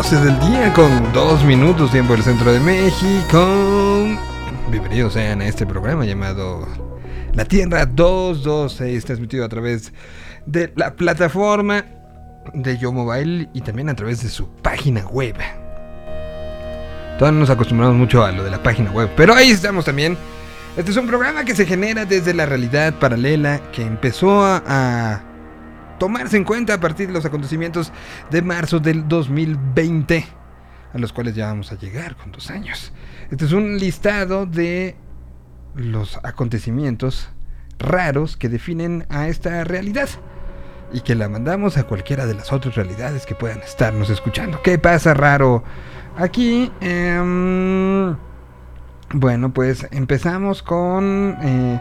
12 del día con 2 minutos tiempo del centro de México. Bienvenidos sean a este programa llamado La Tierra 226, transmitido a través de la plataforma de Yo Mobile y también a través de su página web. Todos nos acostumbramos mucho a lo de la página web, pero ahí estamos también. Este es un programa que se genera desde la realidad paralela que empezó a tomarse en cuenta a partir de los acontecimientos de marzo del 2020, a los cuales ya vamos a llegar con dos años. Este es un listado de los acontecimientos raros que definen a esta realidad y que la mandamos a cualquiera de las otras realidades que puedan estarnos escuchando. ¿Qué pasa raro? Aquí, eh, bueno, pues empezamos con... Eh,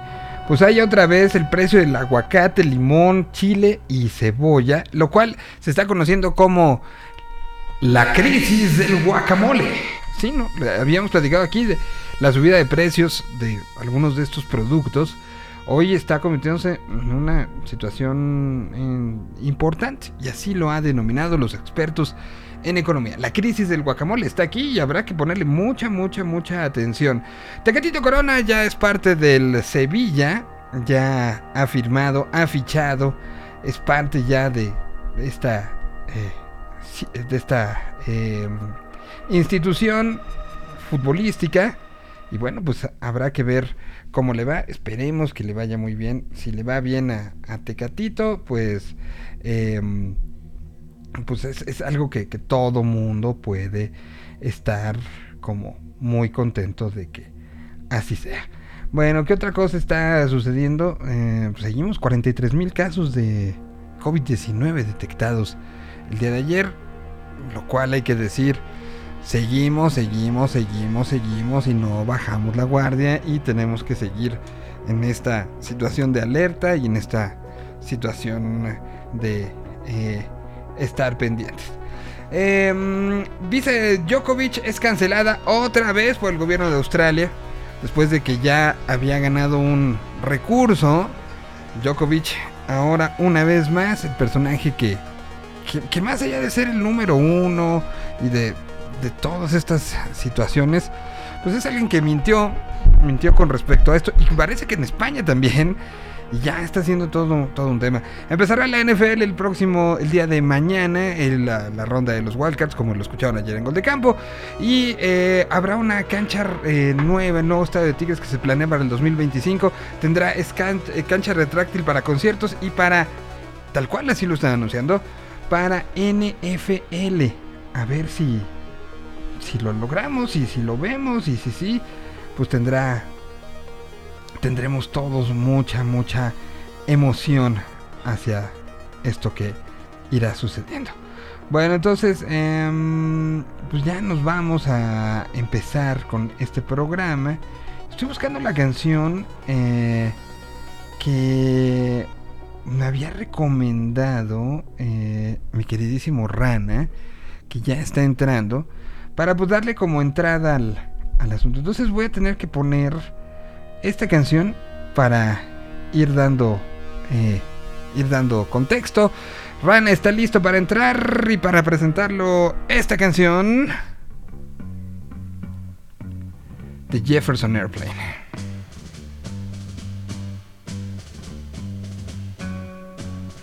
pues hay otra vez el precio del aguacate, limón, chile y cebolla, lo cual se está conociendo como la crisis del guacamole. Sí, ¿no? Habíamos platicado aquí de la subida de precios de algunos de estos productos. Hoy está convirtiéndose en una situación eh, importante y así lo han denominado los expertos en economía. La crisis del guacamole está aquí y habrá que ponerle mucha, mucha, mucha atención. Tecatito Corona ya es parte del Sevilla, ya ha firmado, ha fichado, es parte ya de esta, eh, de esta eh, institución futbolística. Y bueno, pues habrá que ver cómo le va. Esperemos que le vaya muy bien. Si le va bien a, Tecatito, pues... Eh, pues es, algo que, todo mundo puede estar como muy contento de que así sea. Bueno, ¿qué otra cosa está sucediendo? Eh, pues seguimos 43 mil casos de COVID-19 detectados el día de ayer, lo cual hay que decir, seguimos, seguimos, seguimos, seguimos y no bajamos la guardia y tenemos que seguir en esta situación de alerta y en esta situación de... Eh, estar pendientes. Eh, dice Djokovic es cancelada otra vez por el gobierno de Australia. Después de que ya había ganado un recurso. Djokovic ahora una vez más el personaje que, que, más allá de ser el número uno y de, de todas estas situaciones, pues es alguien que mintió, mintió con respecto a esto. Y parece que en España también y ya está siendo todo, todo un tema. Empezará la NFL el próximo, el día de mañana, la, ronda de los Wildcats, como lo escucharon ayer en Gol de Campo. Y eh, habrá una cancha eh, nueva, nuevo estadio de Tigres que se planea para el 2025. Tendrá eh, cancha retráctil para conciertos y para, tal cual así lo están anunciando, para NFL. A ver si, si lo logramos y si lo vemos y si sí, pues tendrá tendremos todos mucha, mucha emoción hacia esto que irá sucediendo. Bueno, entonces, em, pues ya nos vamos a empezar con este programa. Estoy buscando la canción eh, que me había recomendado eh, mi queridísimo Rana, que ya está entrando, para pues darle como entrada al, al asunto. Entonces voy a tener que poner esta canción para ir dando eh, ir dando contexto. Ran está listo para entrar y para presentarlo esta canción de Jefferson Airplane.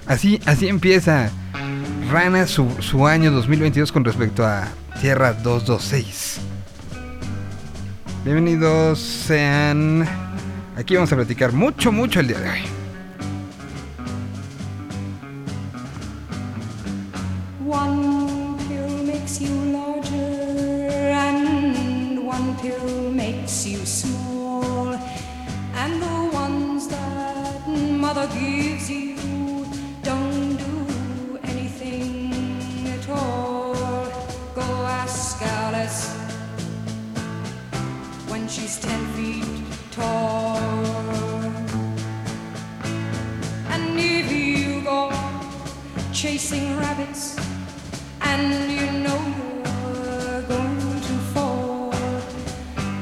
Así, así empieza Rana su, su año 2022 con respecto a Tierra 226. Bienvenidos sean Aquí vamos a platicar mucho, mucho el día de hoy. Chasing rabbits and you know you're going to fall,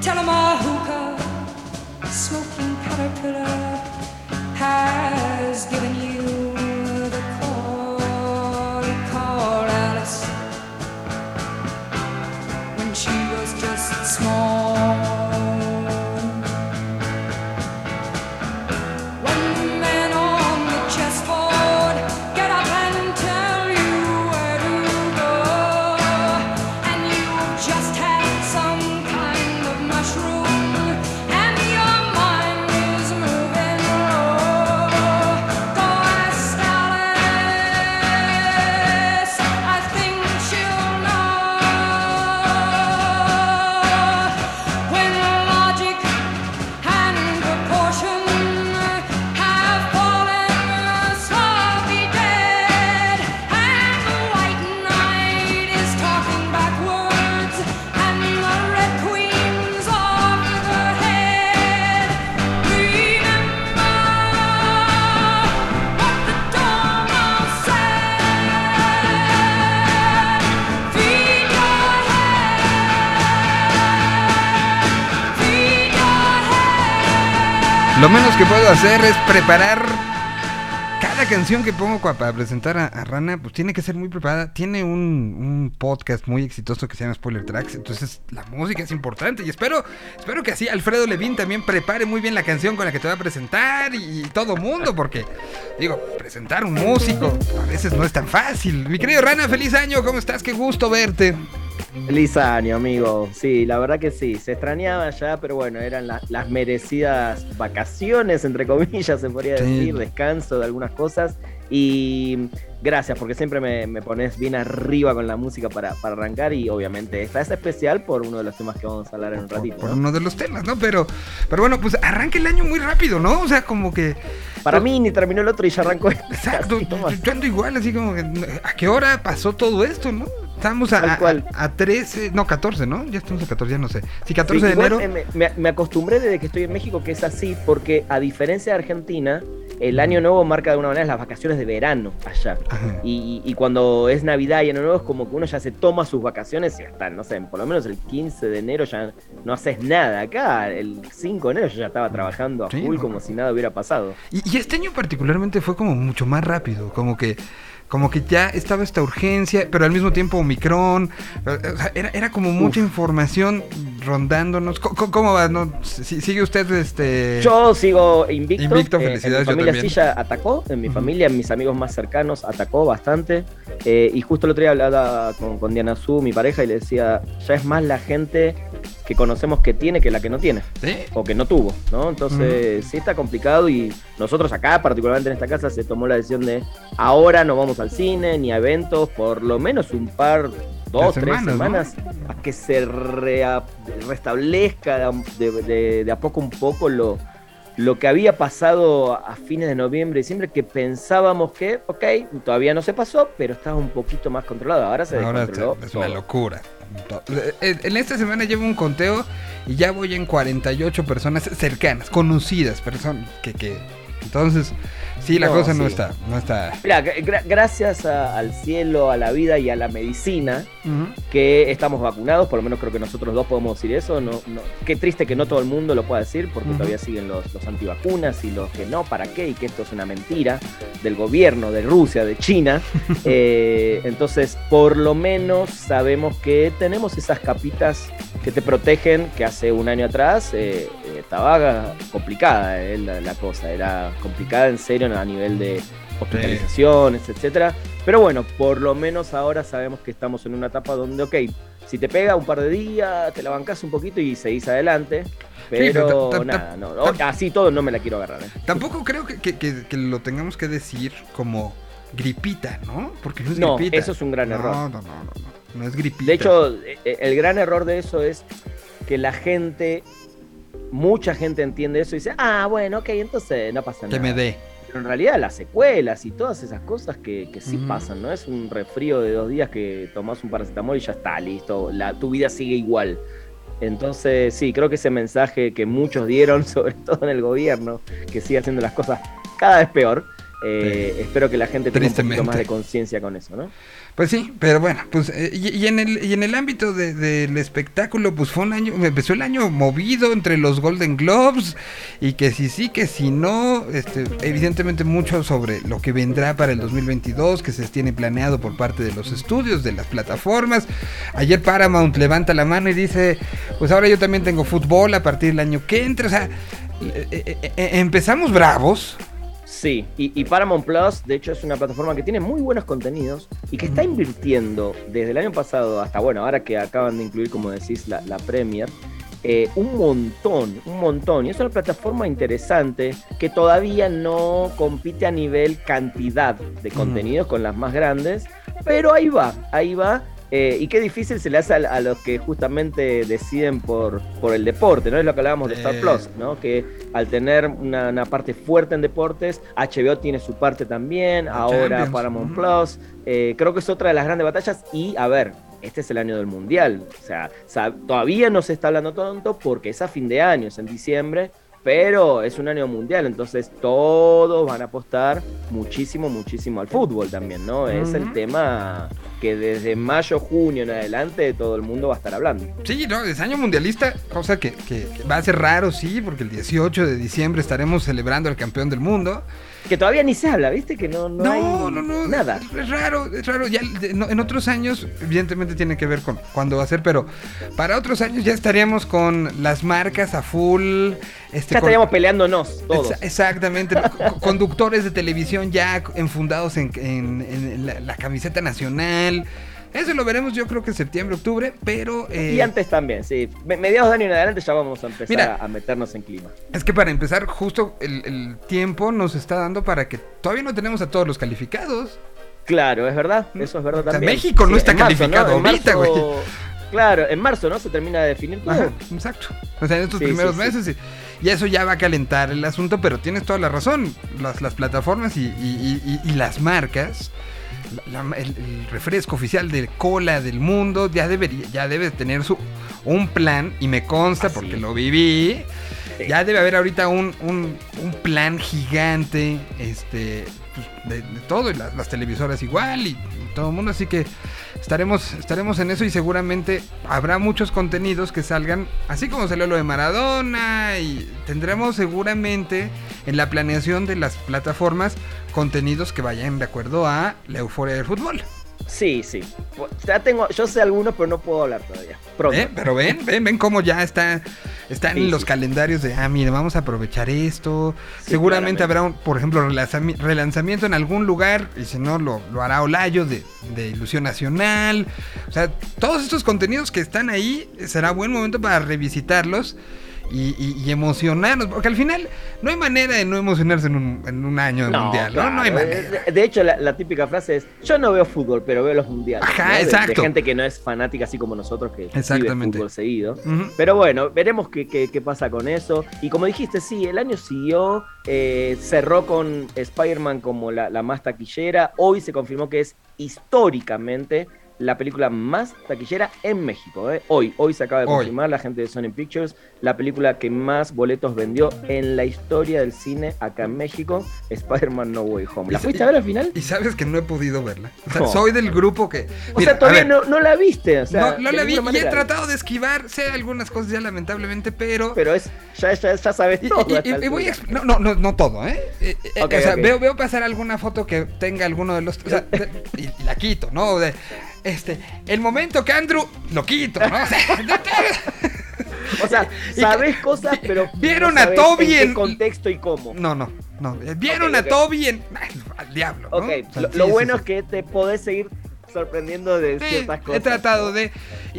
tell them a hookah smoking caterpillar has given que puedo hacer es preparar cada canción que pongo para presentar a, a Rana, pues tiene que ser muy preparada. Tiene un, un podcast muy exitoso que se llama Spoiler Tracks, entonces la música es importante y espero, espero que así Alfredo Levin también prepare muy bien la canción con la que te va a presentar y, todo mundo, porque digo, presentar un músico a veces no es tan fácil. Mi querido Rana, feliz año, ¿cómo estás? Qué gusto verte. Feliz año, amigo. Sí, la verdad que sí. Se extrañaba ya, pero bueno, eran la- las merecidas vacaciones, entre comillas, se podría Sí. decir, descanso de algunas cosas. Y gracias, porque siempre me, me pones bien arriba con la música para, para arrancar. Y obviamente esta es especial por uno de los temas que vamos a hablar en un ratito. por ¿no? uno de los temas, ¿no? Pero, pero bueno, pues arranca el año muy rápido, ¿no? O sea, como que... Para mí ni terminó el otro y ya arrancó este. Exacto, yo, yo ando igual, así como que... ¿A qué hora pasó todo esto, no? Estamos a, a, a 13, no, 14, ¿no? Ya estamos a 14, ya no sé. Sí, 14 Sí, de igual, enero. eh, me, acostumbré desde que estoy en México que es así, porque a diferencia de Argentina, el año nuevo marca de alguna manera las vacaciones de verano allá. Y, y- cuando es Navidad y Año Nuevo es como que uno ya se toma sus vacaciones y hasta, no sé, por lo menos el 15 de enero ya no haces nada. Acá, el 5 de enero yo ya estaba trabajando a full como si nada hubiera pasado. Y, y este año particularmente fue como mucho más rápido, como que como que ya estaba esta urgencia, pero al mismo tiempo Omicron, eh, o sea, era, era como mucha información rondándonos. ¿Cómo, va? No, Si- ¿Sigue usted este...? Yo sigo invicto. Invicto, eh, felicidades, yo en mi familia sí ya atacó, en mi Ujú. familia, en mis amigos más cercanos atacó bastante. eh, y justo el otro día hablaba con, con Diana Su, mi pareja, y le decía, ya es más la gente que conocemos que tiene que la que no tiene. ¿Sí? o que no tuvo, ¿no? Entonces sí está complicado y nosotros acá, particularmente en esta casa, se tomó la decisión de ahora no vamos al cine ni a eventos, por lo menos un par, dos, De tres semanas, semanas, a que se rea- restablezca de, de- de a poco un poco lo, lo que había pasado a fines de noviembre y diciembre, que pensábamos que, ok, todavía no se pasó, pero estaba un poquito más controlado. Ahora se Ahora descontroló. es una locura. En esta semana llevo un conteo y ya voy en 48 personas cercanas, conocidas, personas que, que... Entonces, sí, la No, cosa no sí. está, no está... Mira, gra- gracias a- al cielo, a la vida y a la medicina, que estamos vacunados, por lo menos creo que nosotros dos podemos decir eso. No, no- Qué triste que no todo el mundo lo pueda decir, porque todavía siguen los, los antivacunas y los que no, ¿para qué? Y que esto es una mentira del gobierno, de Rusia, de China. Eh, entonces, por lo menos sabemos que tenemos esas capitas que te protegen, que hace un año atrás eh, eh, estaba complicada eh, la, la cosa, era complicada en serio a nivel de hospitalizaciones, etcétera. Pero bueno, por lo menos ahora sabemos que estamos en una etapa donde, ok, si te pega un par de días, te la bancas un poquito y seguís adelante. pero nada, no, así todo no me la quiero agarrar. ¿eh? Tampoco creo que, que- que- que lo tengamos que decir como gripita, ¿no? Porque no es No, gripita. eso es un gran no, error. No, no, no, no, no es gripita. De hecho, eh, el gran error de eso es que la gente, mucha gente entiende eso y dice, ah, bueno, ok, entonces no pasa que nada. me dé. Pero en realidad las secuelas y todas esas cosas que, que sí pasan, ¿no? Es un resfrío de dos días que tomás un paracetamol y ya está, listo. La, tu vida sigue igual. Entonces, sí, creo que ese mensaje que muchos dieron, sobre todo en el gobierno, que sigue haciendo las cosas cada vez peor, eh, espero que la gente tenga un poquito más de conciencia con eso, ¿no? Pues sí, pero bueno, pues eh, y, en el y en el ámbito de- del espectáculo, pues fue un año, empezó el año movido entre los Golden Globes y que si sí, que si no, este, evidentemente mucho sobre lo que vendrá para el 2022, que se tiene planeado por parte de los estudios, de las plataformas. Ayer Paramount levanta la mano y dice, pues ahora yo también tengo fútbol a partir del año que entra, o sea, eh, eh, empezamos bravos. Sí, y, y Paramount Plus, de hecho, es una plataforma que tiene muy buenos contenidos y que está invirtiendo desde el año pasado hasta, bueno, ahora que acaban de incluir, como decís, la, la Premier, eh, un montón, un montón. Y es una plataforma interesante que todavía no compite a nivel cantidad de contenidos con las más grandes, pero ahí va, ahí va. Eh, y qué difícil se le hace a, a los que justamente deciden por, por el deporte, ¿no? Es lo que hablábamos de Star Eh. Plus, ¿no? Que al tener una, una parte fuerte en deportes, HBO tiene su parte también, ahora Paramount. Plus. eh, creo que es otra de las grandes batallas y, a ver, este es el año del Mundial. O sea, todavía no se está hablando tanto porque es a fin de año, es en diciembre, pero es un año mundial, entonces todos van a apostar muchísimo, muchísimo al fútbol también, ¿no? Es el tema que desde mayo, junio en adelante todo el mundo va a estar hablando. Sí, no, es año mundialista, cosa que, que- que va a ser raro, sí, porque el 18 de diciembre estaremos celebrando al campeón del mundo. Que todavía ni se habla, ¿viste? Que no, no, No, hay no, no, nada. Es raro, es raro. Ya, en otros años, evidentemente tiene que ver con cuándo va a ser, pero para otros años ya estaríamos con las marcas a full. Este, Ya con- estaríamos peleándonos todos. Exa- Exactamente, conductores de televisión ya enfundados en, en- en la, la camiseta nacional. Eso lo veremos yo creo que en septiembre, octubre, pero... eh, Y antes también, sí. Me- Mediados de año en adelante ya vamos a empezar Mira. a, meternos en clima. Es que para empezar, justo el, el tiempo nos está dando para que todavía no tenemos a todos los calificados. Claro, es verdad, eso es verdad O sea, también. México no está marzo, calificado ahorita, marzo- Claro, en marzo, ¿no? Se termina de definir todo. Ajá, exacto. O sea, en estos Sí, primeros sí, sí. meses. Y, y eso ya va a calentar el asunto, pero tienes toda la razón. Las, las plataformas y, y- y- y las marcas, la- el, el refresco oficial de cola del mundo, ya debería, ya debe tener su un plan, y me consta porque lo viví. Sí. Ya debe haber ahorita un, un- un plan gigante, este, pues, de, de todo, y las, las televisoras igual, y todo el mundo, así que estaremos, estaremos en eso y seguramente habrá muchos contenidos que salgan, así como salió lo de Maradona, y tendremos seguramente en la planeación de las plataformas contenidos que vayan de acuerdo a la euforia del fútbol. Sí, sí. Ya tengo, yo sé algunos, pero no puedo hablar todavía. Pronto. ¿Eh? Pero ven, ven, ven cómo ya está, están Sí, los sí. calendarios de, ah, mire, vamos a aprovechar esto. Sí, Seguramente claramente. habrá, un, por ejemplo, relanzami- relanzamiento en algún lugar, y si no, lo, lo hará Olayo de, de Ilusión Nacional. O sea, todos estos contenidos que están ahí, será buen momento para revisitarlos. Y, y- y emocionarnos, porque al final no hay manera de no emocionarse en un, en un año No, mundial, ¿no? No hay manera. De, de hecho, la, la típica frase es: Yo no veo fútbol, pero veo los mundiales. Ajá, ¿no? De- De, exacto. gente que no es fanática, así como nosotros, que Exactamente. fútbol seguido. Pero bueno, veremos qué, qué- qué pasa con eso. Y como dijiste, sí, el año siguió, eh, cerró con Spider-Man como la, la más taquillera. Hoy se confirmó que es históricamente la película más taquillera en México. ¿eh? Hoy, hoy se acaba de Hoy. confirmar la gente de Sony Pictures, la película que más boletos vendió en la historia del cine acá en México, Spider-Man No Way Home. ¿La fuiste a ver al final? Y sabes que no he podido verla. O sea, No. soy del grupo que. O sea, todavía no, no la viste. O sea, no, no la vi y he tratado de esquivar. Sé algunas cosas ya lamentablemente, pero. Pero es, ya, ya, ya sabes y, todo. y- voy a no, no, no, no todo, ¿eh? Eh, eh, o sea, veo, veo pasar alguna foto que tenga alguno de los. O sea, y la quito, ¿no? De, este, el momento que Andrew lo quito, ¿no? O sea, O sea, sabes cosas, pero. ¿Vieron no a Toby en qué contexto y cómo. no, no, no. Eh, Vieron a ok. Toby en. al diablo, ¿no? Ok, O sea, lo, sí, lo sí, bueno sí. es que te podés seguir sorprendiendo de Sí, ciertas cosas. he tratado de.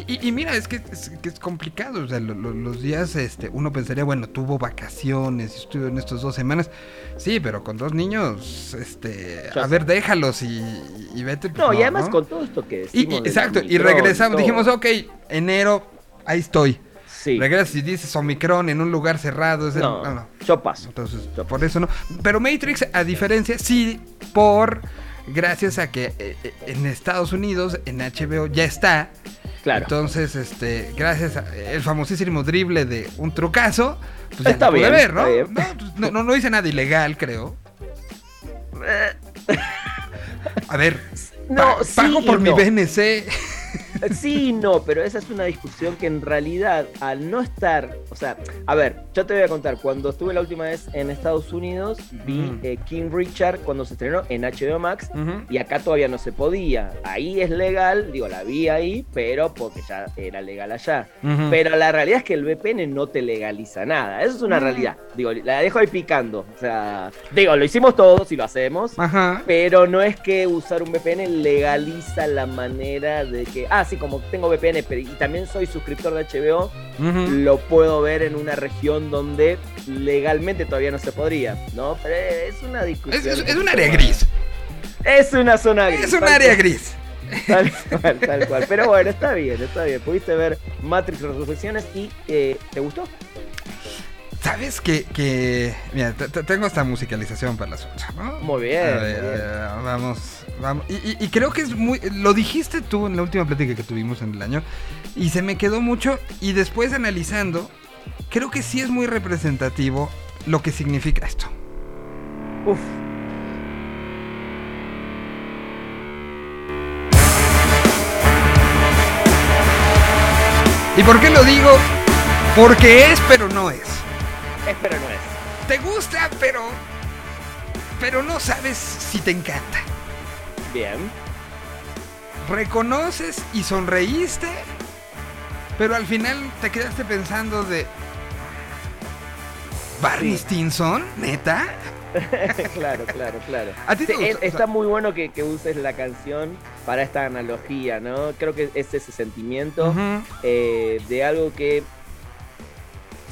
Y, mira, es que, es que es complicado. O sea, lo- lo- los días, este, uno pensaría, bueno, tuvo vacaciones, estuvo en estas dos semanas. Sí, pero con dos niños, este. Ya a sé. ver, déjalos y, y vete. pues, No, y además ¿no? con todo esto que Y- exacto, y regresamos. Dijimos, ok, enero, ahí estoy. Sí. Regresas y dices Omicron en un lugar cerrado. Es el- No, no, no. yo paso. Entonces, Yo por eso no. Pero Matrix, a diferencia, sí, por. Gracias a que eh, eh, en Estados Unidos, en HBO, ya está. Claro. Entonces, este, gracias al famosísimo drible de un trucazo, pues ya Está lo pude bien, ver, ¿no? bien. Pues, no, no, no hice nada ilegal, creo. A ver, No, pa- sí pago por mi. BNC. Sí, no, pero esa es una discusión que en realidad al no estar, o sea, a ver, yo te voy a contar, cuando estuve la última vez en Estados Unidos, vi Mm. eh, King Richard cuando se estrenó en HBO Max y acá todavía no se podía. Ahí es legal, digo, la vi ahí, pero porque ya era legal allá. Ujú. Pero la realidad es que el VPN no te legaliza nada, eso es una Mm. realidad. Digo, la dejo ahí picando, o sea, digo, lo hicimos todos y lo hacemos. Ajá. Pero no es que usar un VPN legaliza la manera de que, ah, sí, como tengo VPN y también soy suscriptor de HBO, lo puedo ver en una región donde legalmente todavía no se podría, ¿no? Pero es una discusión. Es, es- un es un poquito área gris. Es una zona gris. Es un área gris. Tal cual, tal cual. Pero bueno, está bien, está bien. Pudiste ver Matrix Resurrecciones y eh, ¿te gustó? ¿Sabes que, que... Mira, te- te- tengo esta musicalización para la suya, ¿no? Muy bien, A muy ver, a bien. ver, vamos, vamos. Y, y- y creo que es muy... Lo dijiste tú en la última plática que tuvimos en el año. Y se me quedó mucho. Y después analizando, creo que sí es muy representativo lo que significa esto. Uf. ¿Y por qué lo digo? Porque es, pero no es. Es, pero no es. Te gusta, pero. Pero no sabes si te encanta. Bien. Reconoces y sonreíste, pero al final te quedaste pensando de. ¿Barney Sí. Stinson? ¿Neta? claro, claro, claro. ¿A ti te Sí, gustó? es- O sea- está muy bueno que, que uses la canción para esta analogía, ¿no? Creo que es ese sentimiento eh, de algo que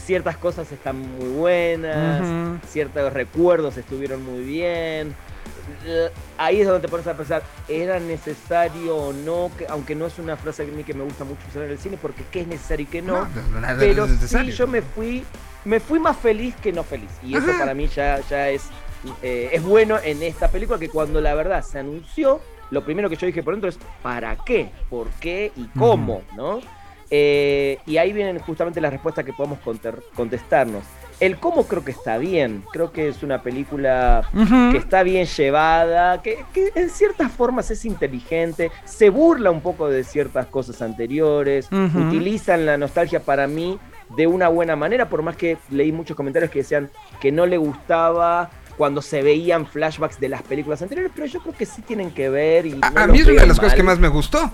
ciertas cosas están muy buenas, ciertos recuerdos estuvieron muy bien. L- Ahí es donde te pones a pensar, ¿era necesario o no? Que, aunque no es una frase a mí que me gusta mucho usar en el cine, porque qué es necesario y qué no. pero sí, yo me fui, me fui más feliz que no feliz. Y eso para mí ya, ya es, eh, es bueno en esta película que cuando la verdad se anunció, lo primero que yo dije por dentro es ¿para qué? ¿Por qué? ¿Y cómo? ¿No? Eh, y ahí vienen justamente las respuestas que podemos contestarnos. El cómo creo que está bien. Creo que es una película que está bien llevada, que, que en ciertas formas es inteligente, se burla un poco de ciertas cosas anteriores, utilizan la nostalgia para mí de una buena manera, por más que leí muchos comentarios que decían que no le gustaba cuando se veían flashbacks de las películas anteriores, pero yo creo que sí tienen que ver. Y A, no a los mí es una de las cosas que más me gustó.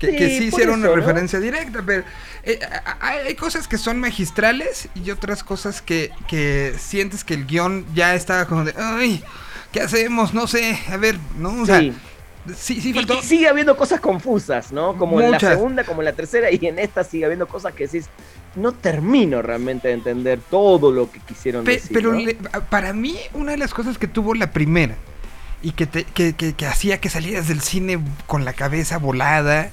Que Sí, que sí por hicieron eso, una ¿no? referencia directa, pero eh, hay cosas que son magistrales y otras cosas que, que sientes que el guion ya está como de, ay, ¿qué hacemos? No sé, a ver, ¿no? O sea, Sí. sí, sí faltó. y sigue habiendo cosas confusas, ¿no? Como en la segunda, como en la tercera, y en esta sigue habiendo cosas que decís, no termino realmente de entender todo lo que quisieron Pe- decir. pero ¿no? le- para mí, una de las cosas que tuvo la primera y que, te- que, que- que hacía que salieras del cine con la cabeza volada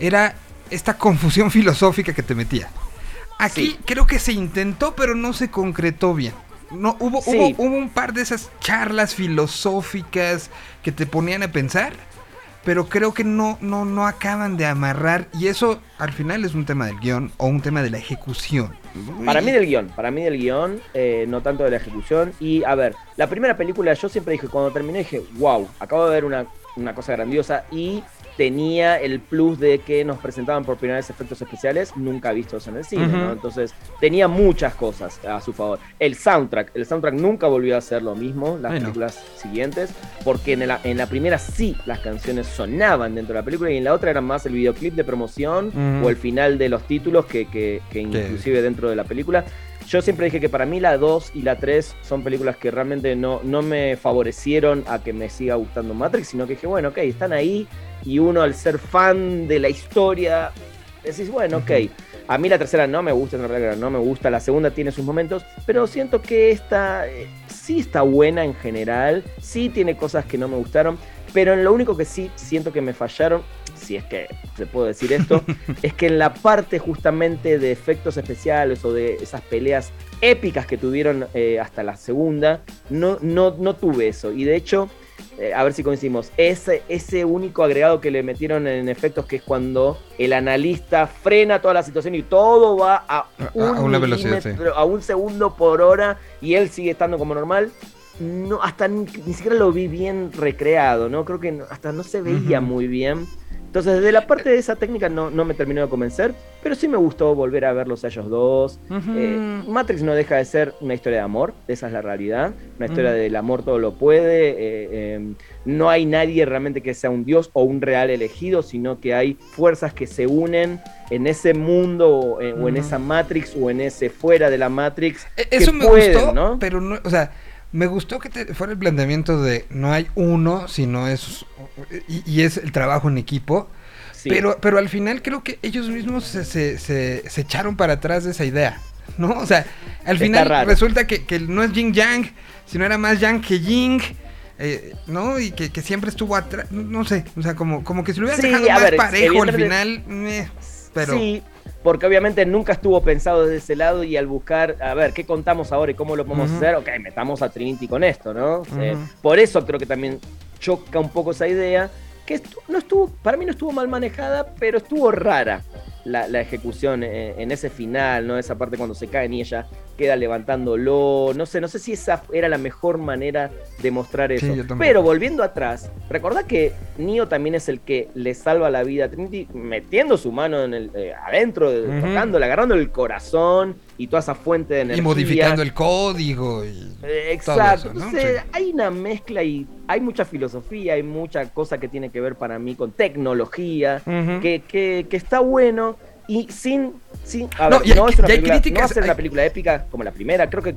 era esta confusión filosófica que te metía. Aquí Sí. creo que se intentó, pero no se concretó bien. No, hubo, Sí. hubo, hubo un par de esas charlas filosóficas que te ponían a pensar, pero creo que no, no, no acaban de amarrar. Y eso al final es un tema del guion o un tema de la ejecución. Para mí del guion, para mí del guion, eh, no tanto de la ejecución. Y a ver, la primera película yo siempre dije, cuando terminé dije, wow, acabo de ver una, una cosa grandiosa y tenía el plus de que nos presentaban por primera vez efectos especiales nunca vistos en el cine. ¿no? Entonces tenía muchas cosas a su favor. El soundtrack, el soundtrack nunca volvió a ser lo mismo, las Ay, no. películas siguientes, porque en la, en la primera sí las canciones sonaban dentro de la película y en la otra era más el videoclip de promoción o el final de los títulos que, que, que inclusive dentro de la película. Yo siempre dije que para mí la 2 y la 3 son películas que realmente no, no me favorecieron a que me siga gustando Matrix, sino que dije, bueno, ok, están ahí y uno al ser fan de la historia, decís, bueno, ok. A mí la tercera no me gusta, en realidad no me gusta, la segunda tiene sus momentos, pero siento que esta eh, sí está buena en general, sí tiene cosas que no me gustaron, pero en lo único que sí siento que me fallaron, si es que se puedo decir esto, es que en la parte justamente de efectos especiales o de esas peleas épicas que tuvieron eh, hasta la segunda, no, no, no tuve eso. Y de hecho, eh, a ver si coincidimos, ese, ese único agregado que le metieron en efectos, que es cuando el analista frena toda la situación y todo va a, A- a un una velocidad, a un segundo por hora y él sigue estando como normal. No, hasta ni, ni siquiera lo vi bien recreado, ¿no? Creo que no- hasta no se veía muy bien. Entonces, desde la parte de esa técnica no, no me terminó de convencer, pero sí me gustó volver a verlos a ellos dos. Eh, Matrix no deja de ser una historia de amor, esa es la realidad. Una historia del amor todo lo puede. eh, eh, no hay nadie realmente que sea un dios o un real elegido, sino que hay fuerzas que se unen en ese mundo o en, o en Ujú. esa Matrix o en ese fuera de la Matrix. E- que Eso me pueden, gustó, ¿no? pero no, o sea, me gustó que te- fuera el planteamiento de no hay uno, sino es y, y es el trabajo en equipo. Sí. Pero, pero al final creo que ellos mismos se, se, se- se echaron para atrás de esa idea. ¿No? O sea, al final resulta que, que no es Yin Yang, sino era más Yang que Ying. eh, ¿No? Y que, que siempre estuvo atrás. No sé. O sea, como, como que si lo hubieran Sí, dejado más ver, parejo al final. meh, pero. Sí, porque obviamente nunca estuvo pensado desde ese lado y al buscar, a ver, ¿qué contamos ahora y cómo lo podemos hacer? Ok, metamos a Trinity con esto, ¿no? Eh, por eso creo que también choca un poco esa idea, que estu- no estuvo, para mí no estuvo mal manejada, pero estuvo rara. la, la ejecución eh, en ese final, ¿no? Esa parte cuando se cae y ella queda levantándolo. No sé, no sé si esa era la mejor manera de mostrar eso. Sí. Pero volviendo atrás, recordá que Neo también es el que le salva la vida a Trinity metiendo su mano en el, eh, adentro, de- Ujú. tocándole, agarrando el corazón y toda esa fuente de energía. Y modificando el código. Y... Eh, Exacto. eso, ¿no? Entonces, Sí. hay una mezcla y hay mucha filosofía, hay mucha cosa que tiene que ver para mí con tecnología, que- que está bueno y sin... sin a No, ver, y hay- no es una película, críticas, no va a ser hay- una película épica como la primera, creo que...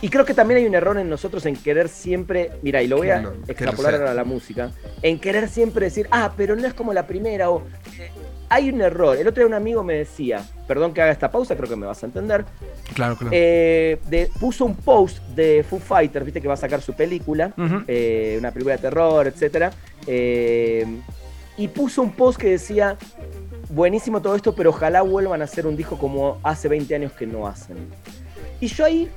Y creo que también hay un error en nosotros en querer siempre, mira, y lo voy a extrapolar ahora a la música, en querer siempre decir, ah, pero no es como la primera, o eh, hay un error. El otro día un amigo me decía, perdón que haga esta pausa, creo que me vas a entender, Claro, claro. eh, de- puso un post de Foo Fighters, viste que va a sacar su película, eh, una película de terror, etcétera, eh, y puso un post que decía, buenísimo todo esto, pero ojalá vuelvan a hacer un disco como hace 20 años que no hacen. Y yo ahí,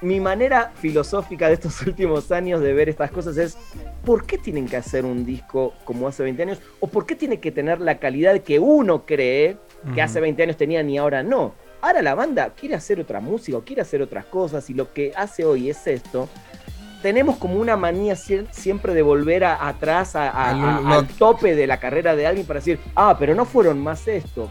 mi manera filosófica de estos últimos años de ver estas cosas es, ¿por qué tienen que hacer un disco como hace 20 años? ¿O por qué tiene que tener la calidad que uno cree que hace 20 años tenían y ahora no? Ahora la banda quiere hacer otra música o quiere hacer otras cosas y lo que hace hoy es esto. Tenemos como una manía sie- siempre de volver a- atrás a- a- Al- tope de la carrera de alguien para decir, ah, pero no fueron más esto.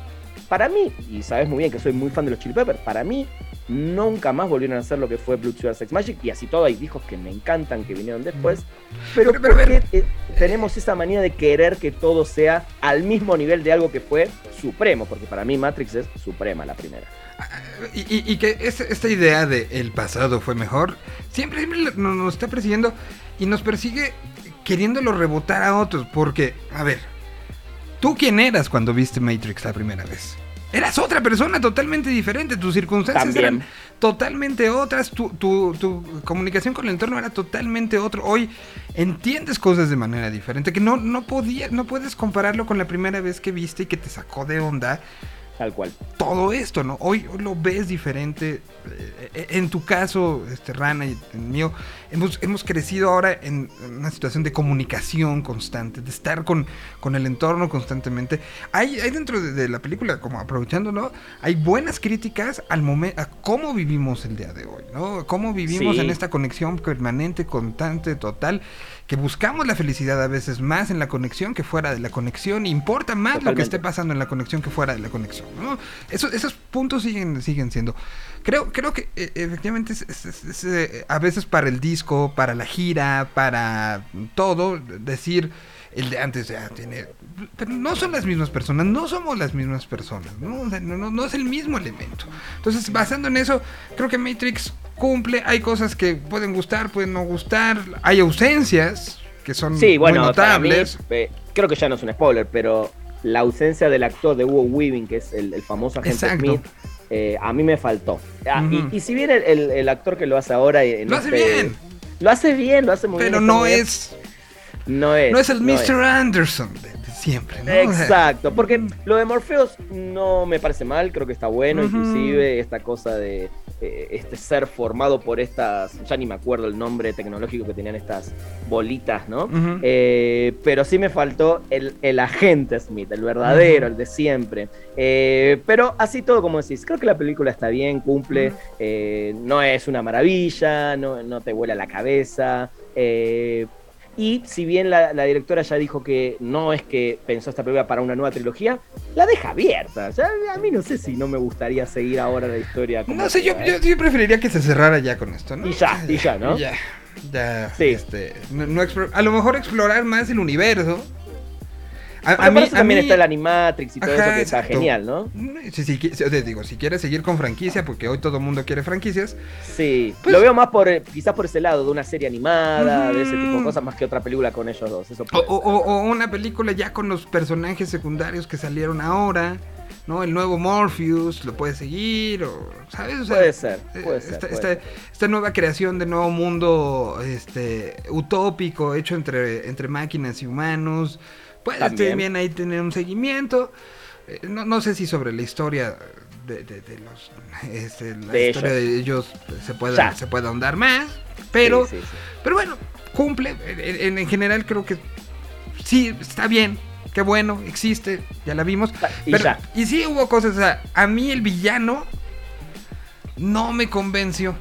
Para mí, y sabes muy bien que soy muy fan de los Chili Peppers, para mí nunca más volvieron a hacer lo que fue Blue Sugar Sex Magic y así todo hay discos que me encantan que vinieron después. Pero, Pero- pero, ¿por a qué, eh, tenemos esa manía de querer que todo sea al mismo nivel de algo que fue supremo? Porque para mí Matrix es suprema la primera. Y, y- y que es- esta idea de el pasado fue mejor, siempre, siempre nos está persiguiendo y nos persigue queriéndolo rebotar a otros. Porque, a ver, ¿tú quién eras cuando viste Matrix la primera vez? Eras otra persona totalmente diferente, tus circunstancias También. eran totalmente otras, tu, tu- tu comunicación con el entorno era totalmente otro. Hoy entiendes cosas de manera diferente, que no, no, podía, no puedes compararlo con la primera vez que viste y que te sacó de onda Tal cual. todo esto, ¿no? Hoy, hoy lo ves diferente. Eh, En tu caso, este Rana y en mío, hemos, hemos crecido ahora en una situación de comunicación constante, de estar con, con el entorno constantemente. Hay, hay dentro de, de la película, como aprovechándolo, hay buenas críticas al momento, a cómo vivimos el día de hoy, ¿no? Cómo vivimos Sí. en esta conexión permanente, constante, total, que buscamos la felicidad a veces más en la conexión que fuera de la conexión. Importa más lo que esté pasando en la conexión que fuera de la conexión. ¿no? Eso- esos puntos siguen, siguen siendo. Creo, creo que eh, efectivamente es, es- es- es, eh, a veces para el disco, para la gira, para todo, decir el de antes ya tiene. Pero no son las mismas personas, no somos las mismas personas, ¿no? O sea, no, no- es el mismo elemento. Entonces, basando en eso, creo que Matrix cumple. Hay cosas que pueden gustar, pueden no gustar. Hay ausencias que son Sí, bueno, muy mí, notables. eh, creo que ya no es un spoiler, pero la ausencia del actor de Hugo Weaving, que es el, el famoso agente Exacto. Smith, eh, a mí me faltó. Ah, y- si bien el, el- el actor que lo hace ahora... eh, en Lo hace este- bien. Lo hace bien, lo hace muy bien. Pero no bien. es, No es. no es el no Mr. Anderson de, de siempre, ¿no? Exacto, porque lo de Morpheus no me parece mal, creo que está bueno, inclusive esta cosa de eh, este ser formado por estas, ya ni me acuerdo el nombre tecnológico que tenían estas bolitas, ¿no? Eh, pero sí me faltó el, el agente Smith, el verdadero, el de siempre. Eh, pero así todo, como decís, creo que la película está bien, cumple, no es una maravilla, no, no te vuela la cabeza. Y si bien la, la directora ya dijo que no es que pensó esta película para una nueva trilogía, la deja abierta. Sea, a mí no sé si no me gustaría seguir ahora la historia. como No sé, yo, yo, ¿eh? yo preferiría que se cerrara ya con esto, ¿no? Y ya, y ya, ¿no? Ya, ya, Sí. este, no, no a lo mejor explorar más el universo. A, por eso también está el Animatrix y todo Ajá, eso que está exacto. genial, ¿no? Si, si, qui- si- te digo, si quieres seguir con franquicia, porque hoy todo el mundo quiere franquicias, Sí, Pues- lo veo más por eh, quizás por ese lado, de una serie animada, de ese tipo de cosas, más que otra película con ellos dos. Eso o, puede o- o- o una película ya con los personajes secundarios que salieron ahora, ¿no? El nuevo Morpheus, lo puedes seguir, o, ¿sabes? O sea, puede ser, eh, puede ser. esta, puede esta- ser. esta nueva creación de nuevo mundo este, utópico hecho entre, entre máquinas y humanos. Puede También. ahí tener un seguimiento. Eh, No, no sé si sobre la historia de, de- de los este, la De historia de ellos se puede, se puede ahondar más. Pero, Sí, sí, sí. pero bueno, cumple. En, en- en general creo que sí está bien qué bueno, existe, ya la vimos. Y Pero, ya. y sí hubo cosas, o sea, a mí el villano no me convenció.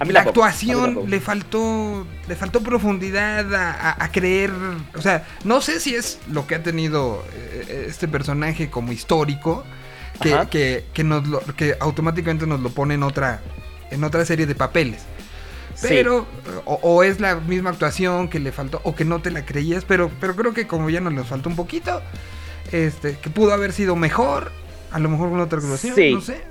A mí la mí actuación le faltó le faltó profundidad a, a- a creer o sea no sé si es lo que ha tenido eh, este personaje como histórico que, que, que nos lo, que automáticamente nos lo pone en otra en otra serie de papeles Sí. pero o, o es la misma actuación que le faltó o que no te la creías pero pero creo que como ya nos le faltó un poquito este que pudo haber sido mejor a lo mejor con otra actuación Sí. no sé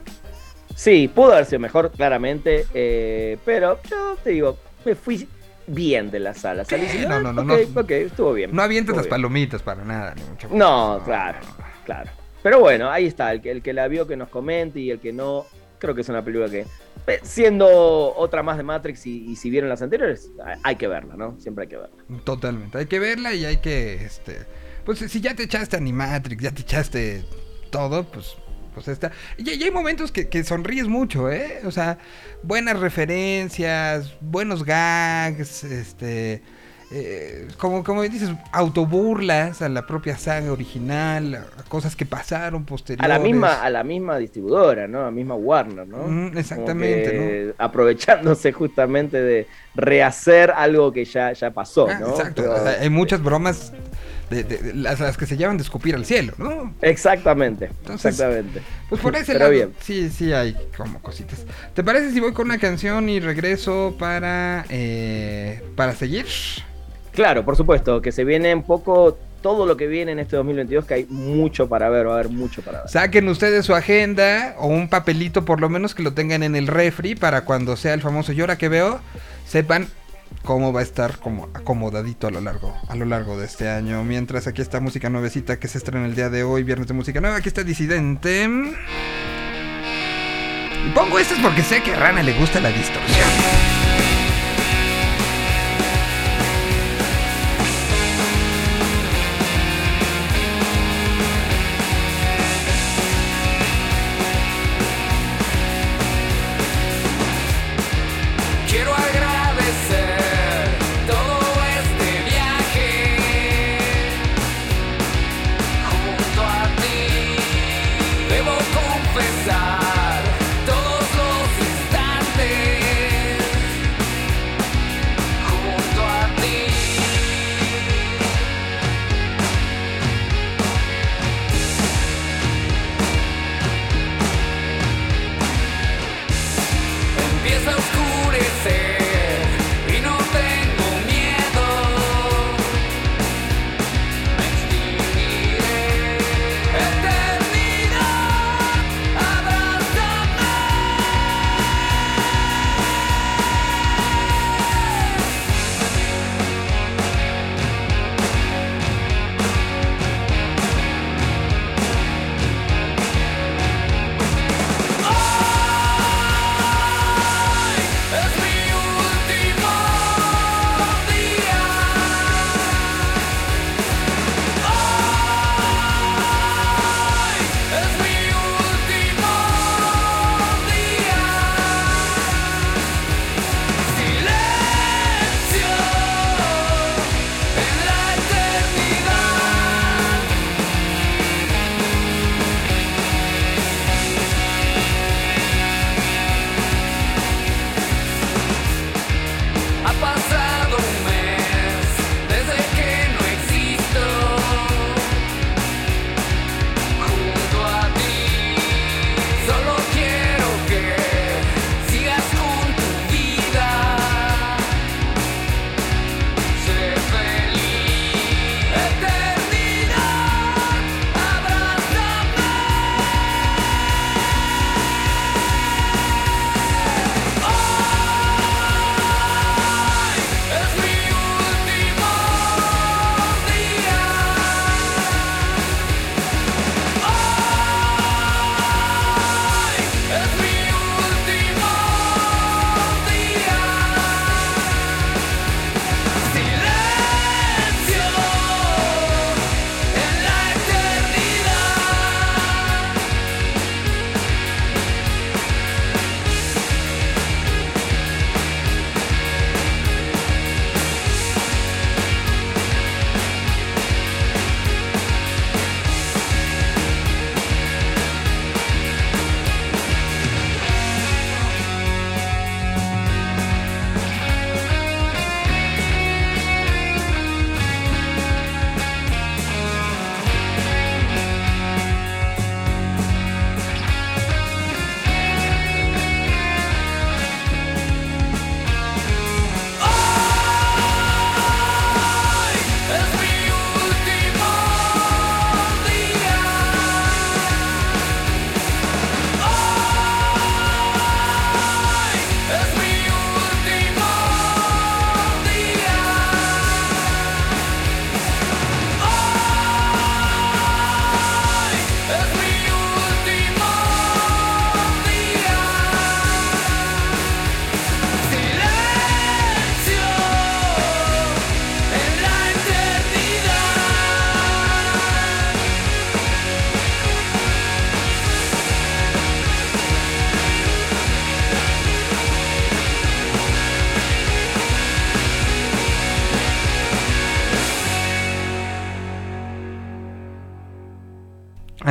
Sí, pudo haber sido mejor, claramente. eh, pero yo te digo, me fui bien de la sala. Salí Sí, no, no, "Ah, no, ok, no. ok, estuvo bien. no avientes las bien". palomitas para nada ni No, menos. claro, claro. Pero bueno, ahí está. El que, el que la vio que nos comente y el que no, creo que es una película que, siendo otra más de Matrix y, y si vieron las anteriores, hay- hay que verla, ¿no? Siempre hay que verla. Totalmente. Hay que verla y hay que, este, pues si ya te echaste Animatrix, ya te echaste todo, pues, pues esta. Y, y hay momentos que, que sonríes mucho, ¿eh? O sea, buenas referencias, buenos gags, este, eh, como, como dices, autoburlas a la propia saga original, a cosas que pasaron A posteriores. la misma, a la misma distribuidora, ¿no? A la misma Warner, ¿no? Mm, exactamente, que Aprovechándose justamente de rehacer algo que ya, ya pasó, Ah, ¿no? exacto. Pero- O sea, hay muchas bromas de- de las, las que se llaman de escupir al cielo, ¿no? Exactamente, Entonces, exactamente. Pues por ese Pero lado, bien. sí, sí hay como cositas. ¿Te parece si voy con una canción y regreso para eh, para seguir? Claro, por supuesto, que se viene un poco todo lo que viene en este 2022, que hay mucho para ver, va a haber mucho para ver. Saquen ustedes su agenda o un papelito por lo menos que lo tengan en el refri para cuando sea el famoso llora que veo, sepan cómo va a estar como acomodadito a lo largo a lo largo de este año. Mientras aquí está música nuevecita que se estrena el día de hoy, viernes de música nueva, aquí está Disidente. Y pongo estas porque sé que a Rana le gusta la distorsión.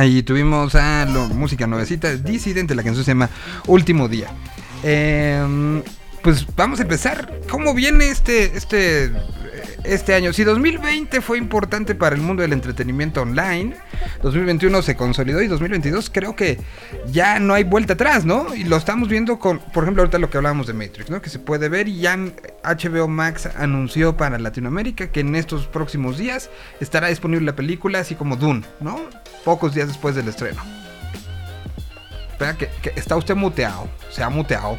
Ahí tuvimos a lo- música nuevecita, Disidente, la canción se llama Último Día. Em, pues vamos a empezar. ¿Cómo viene este, este, este año? Si 2020 fue importante para el mundo del entretenimiento online, 2021 se consolidó y 2022 creo que ya no hay vuelta atrás, ¿no? Y lo estamos viendo con, por ejemplo, ahorita lo que hablábamos de Matrix, ¿no? Que se puede ver y ya HBO Max anunció para Latinoamérica que en estos próximos días estará disponible la película, así como Dune, ¿no? Pocos días después del estreno. Espera, que, está usted muteado. Se ha muteado.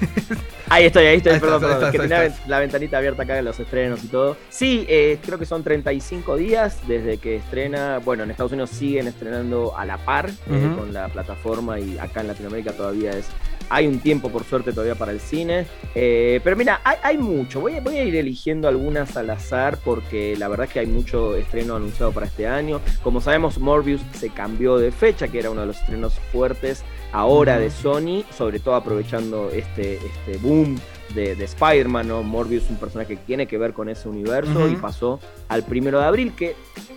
Ahí estoy, ahí estoy, Ahí perdón, estás, perdón, estás, que tenía estás. la ventanita abierta acá de los estrenos y todo. Sí, eh, creo que son 35 días desde que estrena, bueno, en Estados Unidos siguen estrenando a la par eh, Ujú. con la plataforma y acá en Latinoamérica todavía es, hay un tiempo por suerte todavía para el cine. Eh, pero mira, hay, hay mucho, voy a, voy a ir eligiendo algunas al azar porque la verdad es que hay mucho estreno anunciado para este año. Como sabemos, Morbius se cambió de fecha, que era uno de los estrenos fuertes ahora de Sony, sobre todo aprovechando este, este boom de, de Spider-Man, ¿no? Morbius, un personaje que tiene que ver con ese universo y pasó al primero de abril, que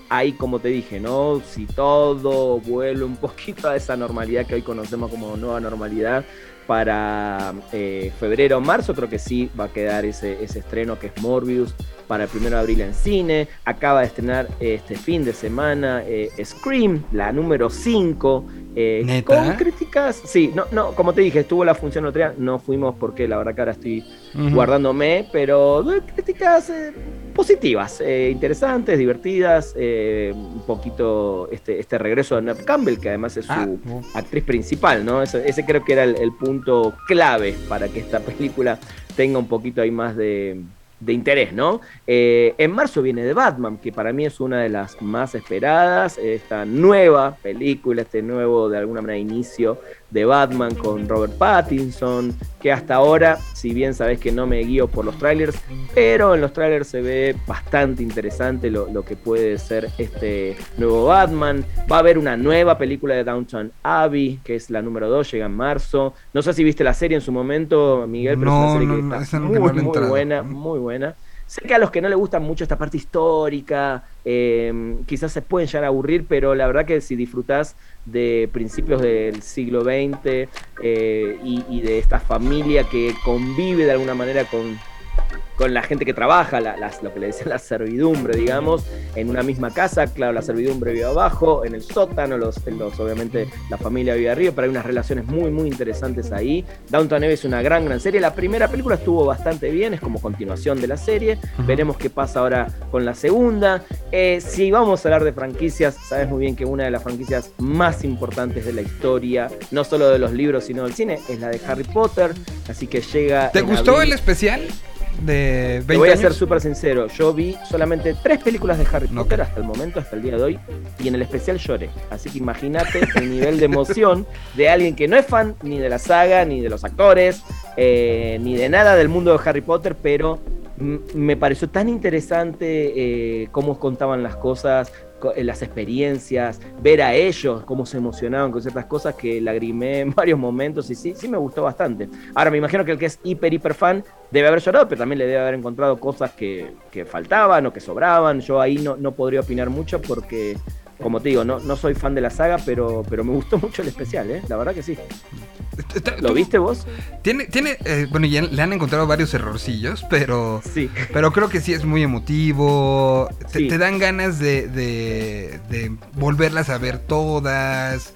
ahí, como te dije, ¿no? Si todo vuelve un poquito a esa normalidad que hoy conocemos como nueva normalidad, para eh, febrero o marzo creo que sí va a quedar ese, ese estreno que es Morbius para el primero de abril en cine. Acaba de estrenar este fin de semana eh, Scream, la número 5. eh, con críticas, sí, no, no, como te dije, estuvo la función día, no fuimos porque la verdad que ahora estoy guardándome, pero críticas eh, positivas, eh, interesantes, divertidas, eh, un poquito este, este regreso de Neve Campbell, que además es su Ah, uh, actriz principal, ¿no? Ese, ese creo que era el, el punto clave para que esta película tenga un poquito ahí más de, de interés, ¿no? Eh, en marzo viene The Batman, que para mí es una de las más esperadas, esta nueva película, este nuevo, de alguna manera, inicio de Batman con Robert Pattinson, que hasta ahora, si bien sabes que no me guío por los trailers, pero en los trailers se ve bastante interesante lo, lo que puede ser este nuevo Batman. Va a haber una nueva película de Downtown Abbey, que es la número 2, llega en marzo. No sé si viste la serie en su momento, Miguel, pero No, es una serie no, que está muy, buena, muy buena. Sé que a los que no les gusta mucho esta parte histórica, eh, quizás se pueden llegar a aburrir, pero la verdad que si disfrutás de principios del siglo XX eh, y de esta familia que convive de alguna manera con, con la gente que trabaja, la- las- lo que le decían la servidumbre, digamos, en una misma casa, claro, la servidumbre vive abajo, en el sótano, los, los- obviamente la familia vive arriba, pero hay unas relaciones muy, muy interesantes ahí. Downton Abbey es una gran, gran serie. La primera película estuvo bastante bien, es como continuación de la serie. Veremos qué pasa ahora con la segunda. Eh, si vamos a hablar de franquicias, sabes muy bien que una de las franquicias más importantes de la historia, no solo de los libros, sino del cine, es la de Harry Potter. Así que llega. ¿Te gustó abril. el especial de 20 Te voy a años? ser súper sincero, yo vi solamente tres películas de Harry. Potter hasta el momento, hasta el día de hoy, y en el especial lloré. Así que imagínate el nivel de emoción de alguien que no es fan ni de la saga, ni de los actores, eh, ni de nada del mundo de Harry Potter, pero me pareció tan interesante eh, cómo contaban las cosas, co- las experiencias, ver a ellos, cómo se emocionaban con ciertas cosas que lagrimé en varios momentos y sí, sí me gustó bastante. Ahora me imagino que el que es hiper, hiper fan debe haber llorado, pero también le debe haber encontrado cosas que, que faltaban o que sobraban. Yo ahí no, no podría opinar mucho porque, como te digo, no, no soy fan de la saga, pero, pero me gustó mucho el especial, ¿eh? La verdad que sí. ¿Lo viste vos? Tiene, tiene, eh, bueno, ya le han encontrado varios errorcillos, pero, Sí. pero creo que sí es muy emotivo. Te, Sí. te dan ganas de, de, de volverlas a ver todas.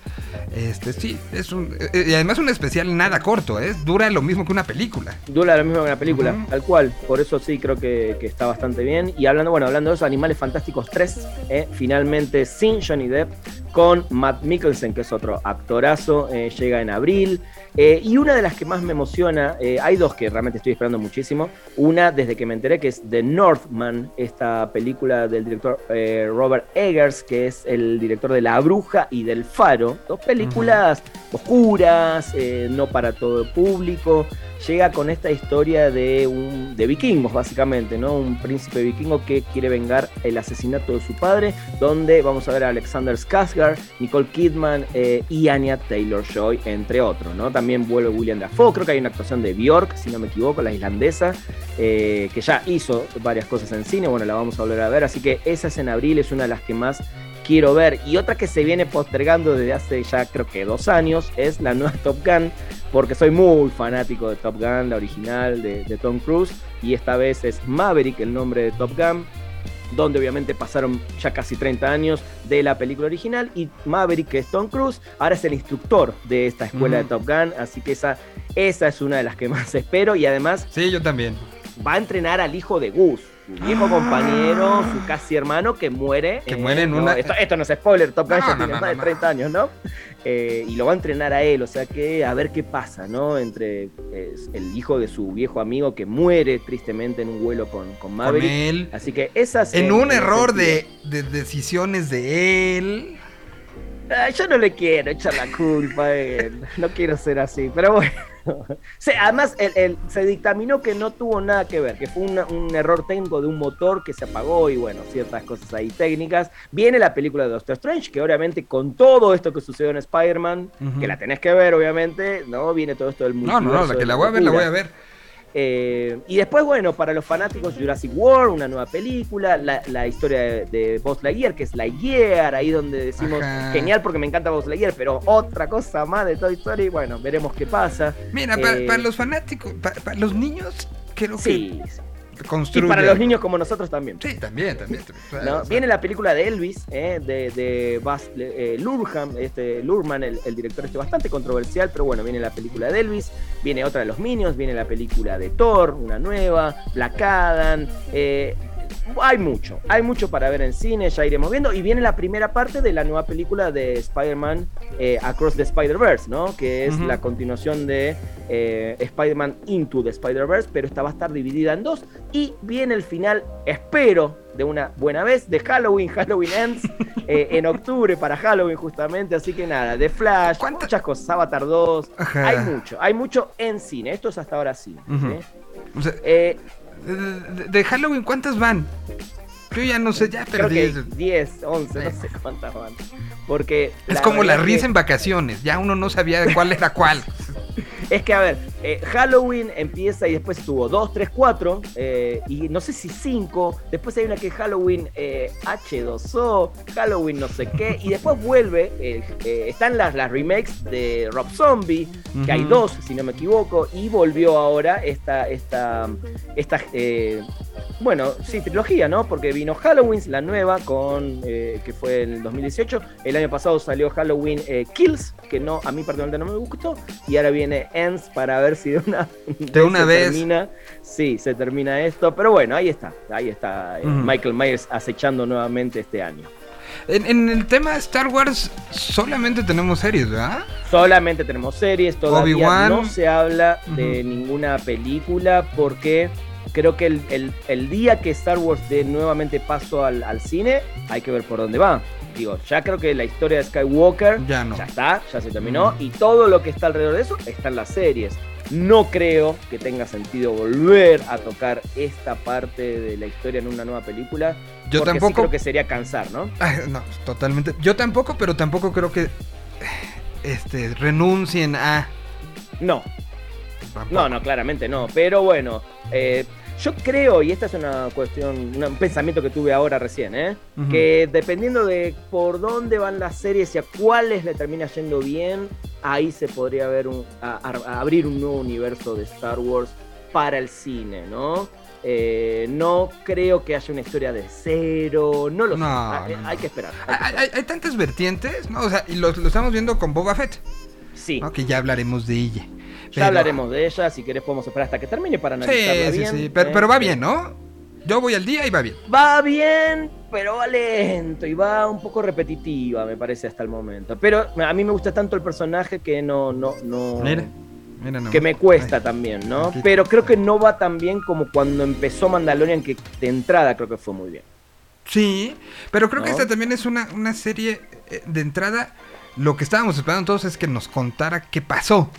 Este, sí, es un, eh, y además un especial nada corto, ¿eh? Dura lo mismo que una película. Dura lo mismo que la película, Ujú. tal cual. Por eso sí creo que, que está bastante bien. Y hablando, bueno, hablando de eso, Animales Fantásticos 3, eh, finalmente sin Johnny Depp, con Matt Mikkelsen, que es otro actorazo, eh, llega en abril. Eh, y una de las que más me emociona, eh, hay dos que realmente estoy esperando muchísimo. Una, desde que me enteré, que es The Northman, esta película del director eh, Robert Eggers, que es el director de La Bruja y del Faro. Dos películas oscuras, no para todo el público. Llega con esta historia de, vikingos, básicamente, ¿no? Un príncipe vikingo que quiere vengar el asesinato de su padre, donde vamos a ver a Alexander Skarsgård, Nicole Kidman eh, y Anya Taylor-Joy, entre otros, ¿no? También también vuelve William Dafoe, creo que hay una actuación de Bjork, si no me equivoco, la islandesa, eh, que ya hizo varias cosas en cine, bueno, la vamos a volver a ver, así que esa es en abril, es una de las que más quiero ver. Y otra que se viene postergando desde hace ya creo que dos años es la nueva Top Gun, porque soy muy fanático de Top Gun, la original de, de Tom Cruise, y esta vez es Maverick el nombre de Top Gun donde obviamente pasaron ya casi 30 años de la película original y Maverick, que es Tom Cruise, ahora es el instructor de esta escuela de Top Gun, así que esa, esa es una de las que más espero y además Sí, yo también. va a entrenar al hijo de Gus, su viejo compañero, su casi hermano que muere. Ah. Que muere en no, una- Esto, esto no es spoiler, Top Gun No, ya no, tiene no, más de no, 30 años, ¿no? Eh, y lo va a entrenar a él, o sea que a ver qué pasa, ¿no? Entre eh, el hijo de su viejo amigo que muere tristemente en un vuelo con, con Con Maverick. él. Así que esas. En un error de, de decisiones de él. Ah, yo no le quiero echar la culpa a él. No quiero ser así, pero bueno. Sí, además, el- el- se dictaminó que no tuvo nada que ver, que fue una- un error técnico de un motor que se apagó y bueno, ciertas cosas ahí técnicas. Viene la película de Doctor Strange, que obviamente con todo esto que sucedió en Spider-Man, que la tenés que ver, obviamente, ¿no? Viene todo esto del No, no, no, multiverso la que la voy a ver, la voy a ver. Eh, y después, bueno, para los fanáticos Jurassic World, una nueva película, la, la historia de, de Buzz Lightyear, que es Lightyear, ahí donde decimos, Ajá. genial porque me encanta Buzz Lightyear, pero otra cosa más de Toy Story, bueno, veremos qué pasa. Mira, para, Eh, para los fanáticos, para, para los niños, creo Sí, que y construye. para los niños como nosotros también. Sí, también, también. Viene la película de Elvis, eh, de, de eh, Luhrmann, este, Luhrmann, el, el director este bastante controversial, pero bueno, viene la película de Elvis, viene otra de los Minions, viene la película de Thor, una nueva, Black Adam, eh, hay mucho, hay mucho para ver en cine, ya iremos viendo, y viene la primera parte de la nueva película de Spider-Man eh, Across the Spider-Verse, ¿no? Que es la continuación de eh, Spider-Man Into the Spider-Verse, pero esta va a estar dividida en dos, y viene el final, espero, de una buena vez, de Halloween, Halloween Ends, eh, en octubre para Halloween justamente, así que nada, de Flash, ¿Cuánta- muchas cosas, Avatar 2, Ajá. hay mucho, hay mucho en cine, esto es hasta ahora cine. Ujú. o sea, Eh, de, de- Halloween, ¿cuántas van? Yo ya no sé, ya creo perdí. que eso. 10, 11, no sé cuántas van. Porque Es como la risa que- en vacaciones, ya uno no sabía cuál era cuál. Es que, a ver, eh, Halloween empieza y después tuvo 2, 3, 4, eh, y no sé si 5. Después hay una que es Halloween eh, H2O, Halloween no sé qué, y después vuelve. eh, eh, están las, las remakes de Rob Zombie, que hay dos, si no me equivoco, y volvió ahora esta, esta, esta eh, bueno, sí, trilogía, ¿no? Porque vino Halloween, la nueva, con eh, que fue en el 2018. El año pasado salió Halloween eh, Kills, que no, a mí particularmente no me gustó. Y ahora viene Ends para ver si de una, De una se vez. termina. Sí, se termina esto. Pero bueno, ahí está. Ahí está eh. Michael Myers acechando nuevamente este año. En, en el tema de Star Wars, solamente tenemos series, ¿verdad? Solamente tenemos series, todavía no se habla de ninguna película porque creo que el, el- el día que Star Wars dé nuevamente paso al, al cine, hay que ver por dónde va. Digo, ya creo que la historia de Skywalker Ya no. ya está, ya se terminó Mm. y todo lo que está alrededor de eso está en las series. No creo que tenga sentido volver a tocar esta parte de la historia en una nueva película. Yo porque sí tampoco. creo que sería cansar, ¿no? Ay, no, totalmente. Yo tampoco, pero tampoco creo que este renuncien a. No, Tampoco. No, no, claramente no. Pero bueno, eh, yo creo, y esta es una cuestión, un pensamiento que tuve ahora recién, ¿eh? Que dependiendo de por dónde van las series y a cuáles le termina yendo bien, ahí se podría ver un, a- abrir un nuevo universo de Star Wars para el cine, ¿no? Eh, no creo que haya una historia de cero, no lo sé. Hay, no, no. hay que esperar. hay que Hay, hay- hay tantas vertientes, ¿no? O sea, y lo, lo estamos viendo con Boba Fett. Sí, ¿no? Que ya hablaremos de ella. Ya hablaremos de ella, si querés podemos esperar hasta que termine para Sí, analizarla sí, bien. sí. Pero, ¿eh? pero va bien, ¿no? Yo voy al día y va bien. Va bien, pero va lento y va un poco repetitiva, me parece, hasta el momento. Pero a mí me gusta tanto el personaje que no, no, no. Mira, mira nomás. Que me cuesta Ay, también, ¿no? aquí- Pero creo que no va tan bien como cuando empezó Mandalorian, que de entrada creo que fue muy bien. Sí, pero creo que ¿No? esta también es una, una serie eh, de entrada. Lo que estábamos esperando todos es que nos contara qué pasó.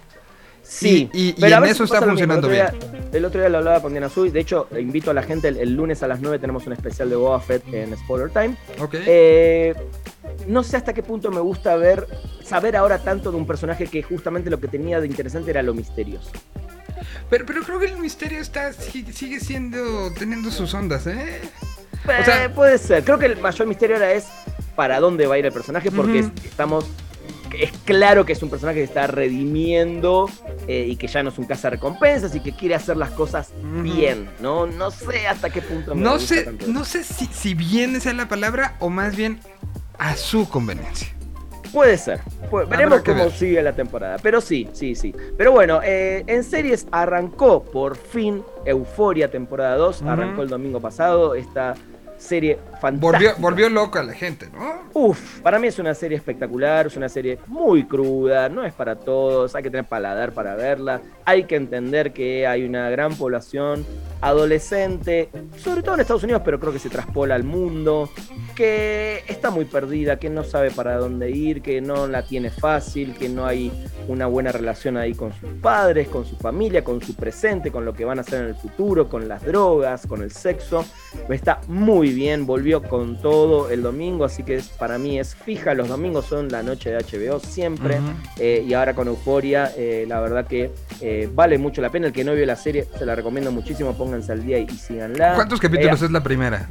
Sí, Y- pero en eso está mismo. funcionando el otro Día, el otro día lo hablaba con Diana Sui. De hecho, invito a la gente el, el lunes a las 9 tenemos un especial de Boba Fett en Spoiler Time. Ok. Eh, no sé hasta qué punto me gusta ver saber ahora tanto de un personaje que justamente lo que tenía de interesante era lo misterioso. Pero, pero creo que el misterio está si- sigue siendo teniendo sus ondas, ¿eh? Eh, sea- puede ser. Creo que el mayor misterio ahora es para dónde va a ir el personaje, porque estamos. Es claro que es un personaje que está redimiendo eh, y que ya no es un recompensas y que quiere hacer las cosas bien, ¿no? No sé hasta qué punto me No gusta sé, tanto no sé si, si bien sea la palabra o más bien a su conveniencia. Puede ser. Pu- Habrá veremos cómo ver. sigue la temporada. Pero sí, sí, sí. Pero bueno, eh, en series arrancó por fin Euforia temporada 2. Ujú. Arrancó el domingo pasado. Esta serie fantástica. Volvió, volvió loca la gente, ¿no? Uf, para mí es una serie espectacular, es una serie muy cruda, no es para todos, hay que tener paladar para verla, hay que entender que hay una gran población adolescente, sobre todo en Estados Unidos, pero creo que se traspola al mundo, que está muy perdida, que no sabe para dónde ir, que no la tiene fácil, que no hay una buena relación ahí con sus padres, con su familia, con su presente, con lo que van a hacer en el futuro, con las drogas, con el sexo. Está muy bien, volvió con todo el domingo, así que es- para mí es fija, los domingos son la noche de HBO siempre. Eh, y ahora con Euforia, eh, la verdad que eh, vale mucho la pena. El que no vio la serie, se la recomiendo muchísimo. Pónganse al día y, y síganla. ¿Cuántos capítulos es la primera?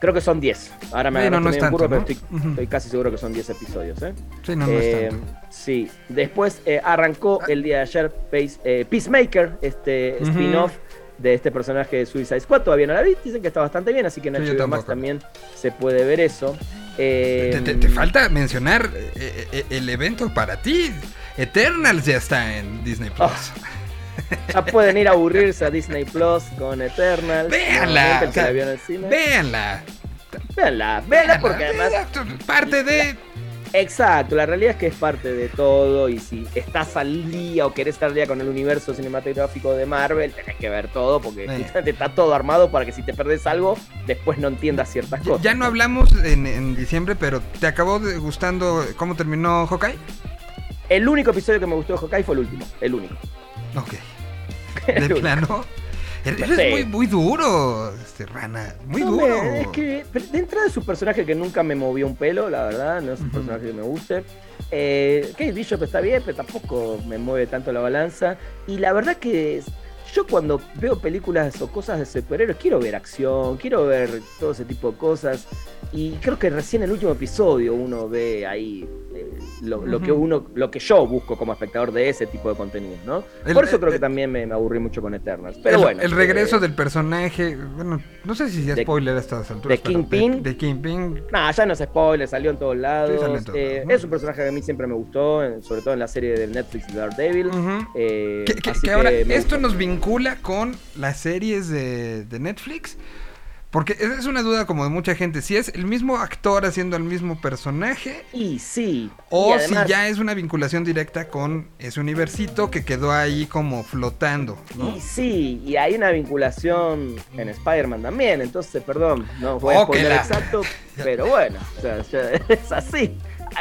creo que son 10. Ahora me Sí, no, no es curva, pero estoy, casi seguro que son 10 episodios. ¿eh? Sí, no, es Eh, tanto. sí, después eh, arrancó el día de ayer eh, Peacemaker, este spin-off de este personaje de Suicide Squad. Todavía no la vi, dicen que está bastante bien, así que en Sí, HBO Max tampoco. también se puede ver eso. Eh, Te, te- te falta mencionar eh, eh, el evento para ti. Eternals ya está en Disney Plus. Ya pueden ir a aburrirse a Disney Plus con Eternal. Véanla, o sea. Véanla. Véanla, véanla porque además. Parte de. Exacto, la realidad es que es parte de todo y si estás al día o querés estar al día con el universo cinematográfico de Marvel, tenés que ver todo porque está todo armado para que si te perdés algo, después no entiendas ciertas Ya, cosas. ya no hablamos en, en diciembre, pero ¿te acabó gustando cómo terminó Hawkeye? El único episodio que me gustó de Hawkeye fue el último, el único. Ok. De plano. Eres Sí. muy, muy duro, este, Rana. Muy No duro. me- es que de entrada es un personaje que nunca me movió un pelo, la verdad, no es un personaje que me guste. Eh, Kate Bishop está bien, pero tampoco me mueve tanto la balanza. Y la verdad que yo cuando veo películas o cosas de superhéroes quiero ver acción, quiero ver todo ese tipo de cosas. Y creo que recién en el último episodio uno ve ahí lo, lo que uno, lo que yo busco como espectador de ese tipo de contenido, ¿no? El- Por eso el- creo que el- también me, me aburrí mucho con Eternals. Pero el, bueno. el regreso eh, del personaje, bueno, no sé si sea de- spoiler a estas alturas. de Kingpin. De, de Kingpin. Nah, ya no es spoiler, salió en todos lados. salió en todos Eh, lados, ¿no? Es un personaje que a mí siempre me gustó, en- sobre todo en la serie de Netflix de Daredevil. Eh, Que, que- así que ahora, esto gustó. nos vincula con las series de, de Netflix. Porque esa es una duda como de mucha gente. Si es el mismo actor haciendo el mismo personaje. Y sí. O y además- si ya es una vinculación directa con ese universito que quedó ahí como flotando, ¿no? Y sí, y hay una vinculación en Spider-Man también, entonces, perdón, no voy a la- exacto, pero bueno, o sea, es así.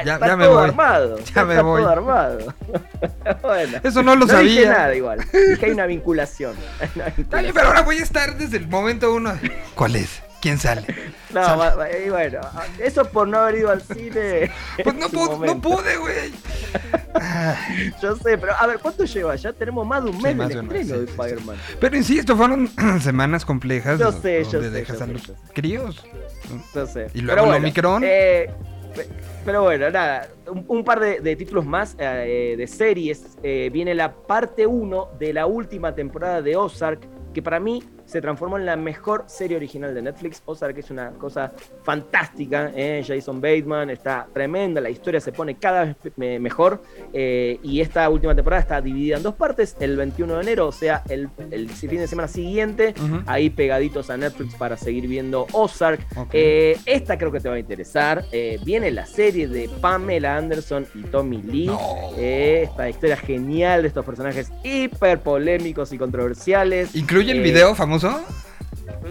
Ya- está ya me todo voy. armado. Ya me está voy. todo armado. bueno. Eso no lo no dije sabía. nada igual. Dije hay una vinculación. Hay una vinculación. pero ahora voy a estar desde el momento uno. ¿Cuál es? ¿Quién sale? No, Sale. y bueno, eso por no haber ido al cine. Pues no, pude, no pude, güey. Yo sé, pero a ver, ¿cuánto lleva? Ya tenemos más de un Sí, mes más del estreno sí, de sí, sí. Spider-Man. Pero insisto, fueron semanas complejas. Yo sé, yo donde sé, dejas yo a sé, los yo sé. críos. No sé. Y luego el bueno, Omicron. eh, pero bueno, nada, un, par de, títulos más eh, de series. Eh, viene la parte 1 de la última temporada de Ozark, que para mí se transformó en la mejor serie original de Netflix. Ozark es una cosa fantástica. eh, Jason Bateman está tremenda, la historia se pone cada vez me- mejor. eh, y esta última temporada está dividida en dos partes. El 21 de enero, o sea, el, el fin de semana siguiente, ahí pegaditos a Netflix para seguir viendo Ozark. Eh, esta creo que te va a interesar. Viene la serie de Pamela Anderson y Tommy Lee. No. Esta historia genial de estos personajes hiper polémicos y controversiales. ¿Incluye el video famoso?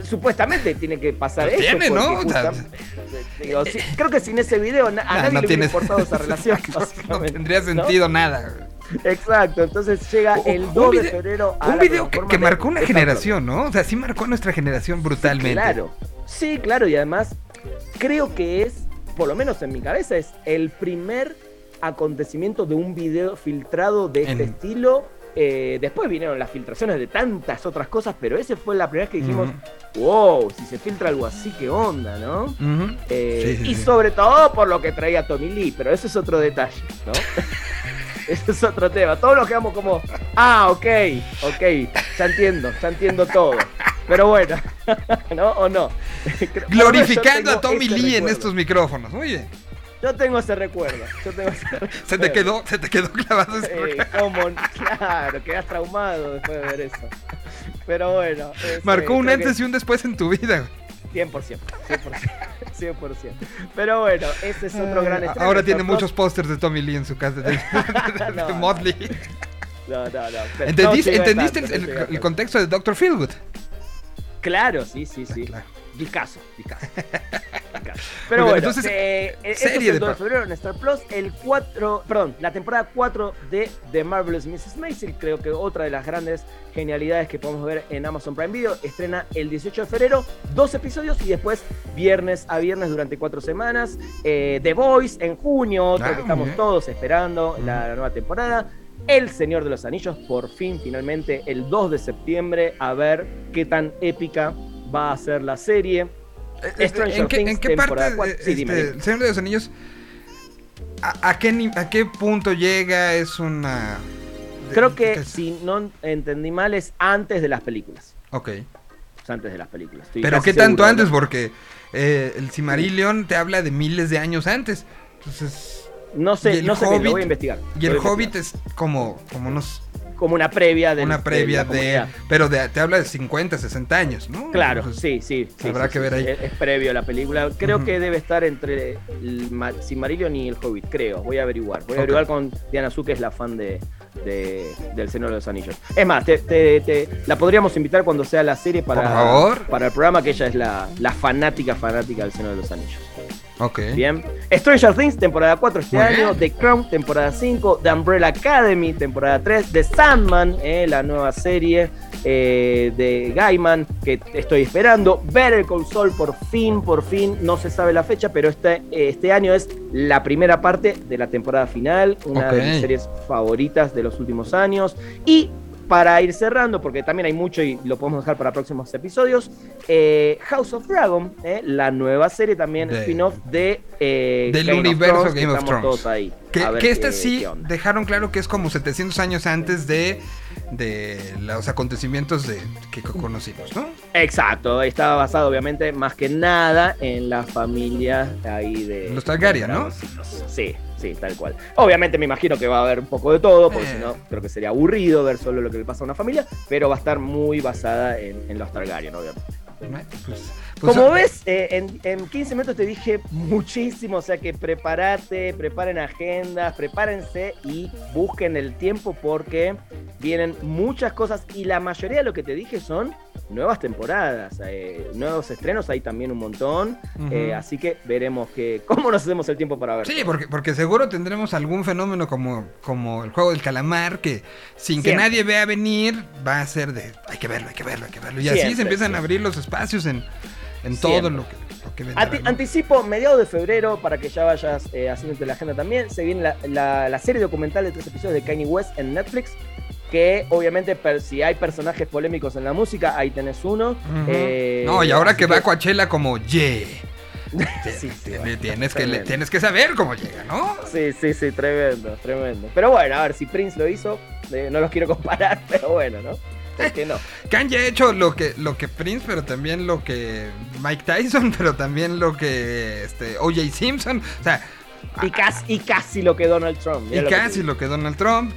Supuestamente tiene que pasar eso. tiene, ¿no? porque O sea, justam- digo, sí, creo que sin ese video a Nah, nadie no le tiene- hubiera importado esa relación. No tendría sentido nada. Exacto, entonces llega el un 2 de febrero a Un video que, marcó una generación, ¿no? O sea, sí marcó a nuestra generación brutalmente. Claro, sí, claro, y además creo que es, por lo menos en mi cabeza, es el primer acontecimiento de un video filtrado de este En- estilo. Eh, después vinieron las filtraciones de tantas otras cosas, pero ese fue la primera vez que dijimos, wow, si se filtra algo así, qué onda, ¿no? Eh, Sí, sí, y sí. sobre todo por lo que traía Tommy Lee, pero ese es otro detalle, ¿no? ese es otro tema. Todos nos quedamos como, ah, ok, ok, ya entiendo, ya entiendo todo. Pero bueno, ¿no? ¿O no? Glorificando a Tommy ese Lee en estos micrófonos. Muy bien. Yo tengo ese recuerdo. Yo tengo ese recuerdo. Se te quedó, se te quedó clavado ese. Claro, quedas traumado después de ver eso. Pero bueno. es, Marcó eh, un antes que y un después en tu vida. güey. 100%, 100%, 100%. Pero bueno, ese es otro gran estreno. Ahora tiene muchos pósters de Tommy Lee en su casa de, de No. Motley. No, no, no. pero ¿Entendiste, no ¿entendiste tanto, el, contexto de Dr. Feelgood? Claro, sí, sí, sí. Claro. Picasso. Muy Pero bueno, entonces, eh, esto serie el 2 de febrero en Star Plus, el 4, perdón, la temporada 4 de The Marvelous Mrs. Maisel, creo que otra de las grandes genialidades que podemos ver en Amazon Prime Video, estrena el 18 de febrero, dos episodios y después viernes a viernes durante cuatro semanas. Eh, The Voice en junio, otro Ah, que muy estamos bien. todos esperando, la nueva temporada. El Señor de los Anillos, por fin, finalmente, el 2 de septiembre, a ver qué tan épica va a ser la serie. Stranger ¿En qué, Things, en qué temporada parte eh, Sí, dime, este, dime. El Señor de los Anillos, ¿a, a qué, ni- a qué punto llega? Es una... Creo que, si no entendí mal, es antes de las películas. Ok. Es antes de las películas. Estoy Pero ¿qué tanto antes? Porque eh, el Cimarillion te habla de miles de años antes. Entonces... No sé, no sé, bien, lo voy a investigar. Y el Hobbit es como, como unos, Como una previa de una previa de... Pero de- te habla de 50, 60 años, ¿no? Claro, Entonces, sí, sí. sí, habrá sí, que ver ahí. Es, es previo a la película. Creo que debe estar entre el Ma- Silmarillion y el Hobbit, creo. Voy a averiguar. Voy a averiguar con Diana Su, que es la fan de, de- del Señor de los Anillos. Es más, te, te- te- la podríamos invitar cuando sea la serie para, Por favor. para el programa, que ella es la, la fanática, fanática del Señor de los Anillos. Ok. Bien. Stranger Things, temporada 4 este Muy año. bien. The Crown, temporada 5. The Umbrella Academy, temporada 3. The Sandman, eh, la nueva serie eh, de Gaiman que estoy esperando. Better Call Saul, por fin, por fin. No se sabe la fecha, pero este, eh, este año es la primera parte de la temporada final. Una de mis series favoritas de los últimos años. Y para ir cerrando, porque también hay mucho y lo podemos dejar para próximos episodios, eh, House of Dragon, eh, la nueva serie también, spin-off de eh, Del Game of universo Thrones, Game of Thrones. todos ahí. Que, que esta qué- sí dejaron claro que es como 700 años antes de, de los acontecimientos de, que co- conocimos, ¿no? Exacto, estaba basado obviamente más que nada en la familia ahí de... Los Targaryen, ¿no? Sí, sí, tal cual. Obviamente me imagino que va a haber un poco de todo, porque Eh. si no creo que sería aburrido ver solo lo que le pasa a una familia, pero va a estar muy basada en, en los Targaryen, obviamente. Pues- pues, Como ves, eh, en, en 15 minutos te dije muchísimo, o sea que prepárate, preparen agendas, prepárense y busquen el tiempo porque vienen muchas cosas y la mayoría de lo que te dije son nuevas temporadas, eh, nuevos estrenos, hay también un montón, eh, así que veremos que, cómo nos hacemos el tiempo para ver. Sí, porque, porque seguro tendremos algún fenómeno como, como el juego del calamar que sin que nadie vea venir va a ser de hay que verlo, hay que verlo, hay que verlo. Y así se empiezan a abrir los espacios en, en todo lo que, lo que vendrá, Ati- ¿no? Anticipo, mediados de febrero, para que ya vayas eh, haciéndote la agenda también, se viene la, la- la serie documental de tres episodios de Kanye West en Netflix, que obviamente per- si hay personajes polémicos en la música, ahí tenés uno. Eh, no, y ahora que va a Coachella como ye. Sí, sí, Tienes, bueno, tienes que, le- tienes que saber cómo llega, ¿no? Sí, sí, sí, tremendo, tremendo. Pero bueno, a ver, si Prince lo hizo, eh, no los quiero comparar, pero bueno, ¿no? ¿Por qué no? Kanye ha hecho lo que, lo que Prince, pero también lo que Mike Tyson, pero también lo que este, O.J. Simpson. O sea, Y casi, y casi lo que Donald Trump. y lo te casi lo que Donald Trump.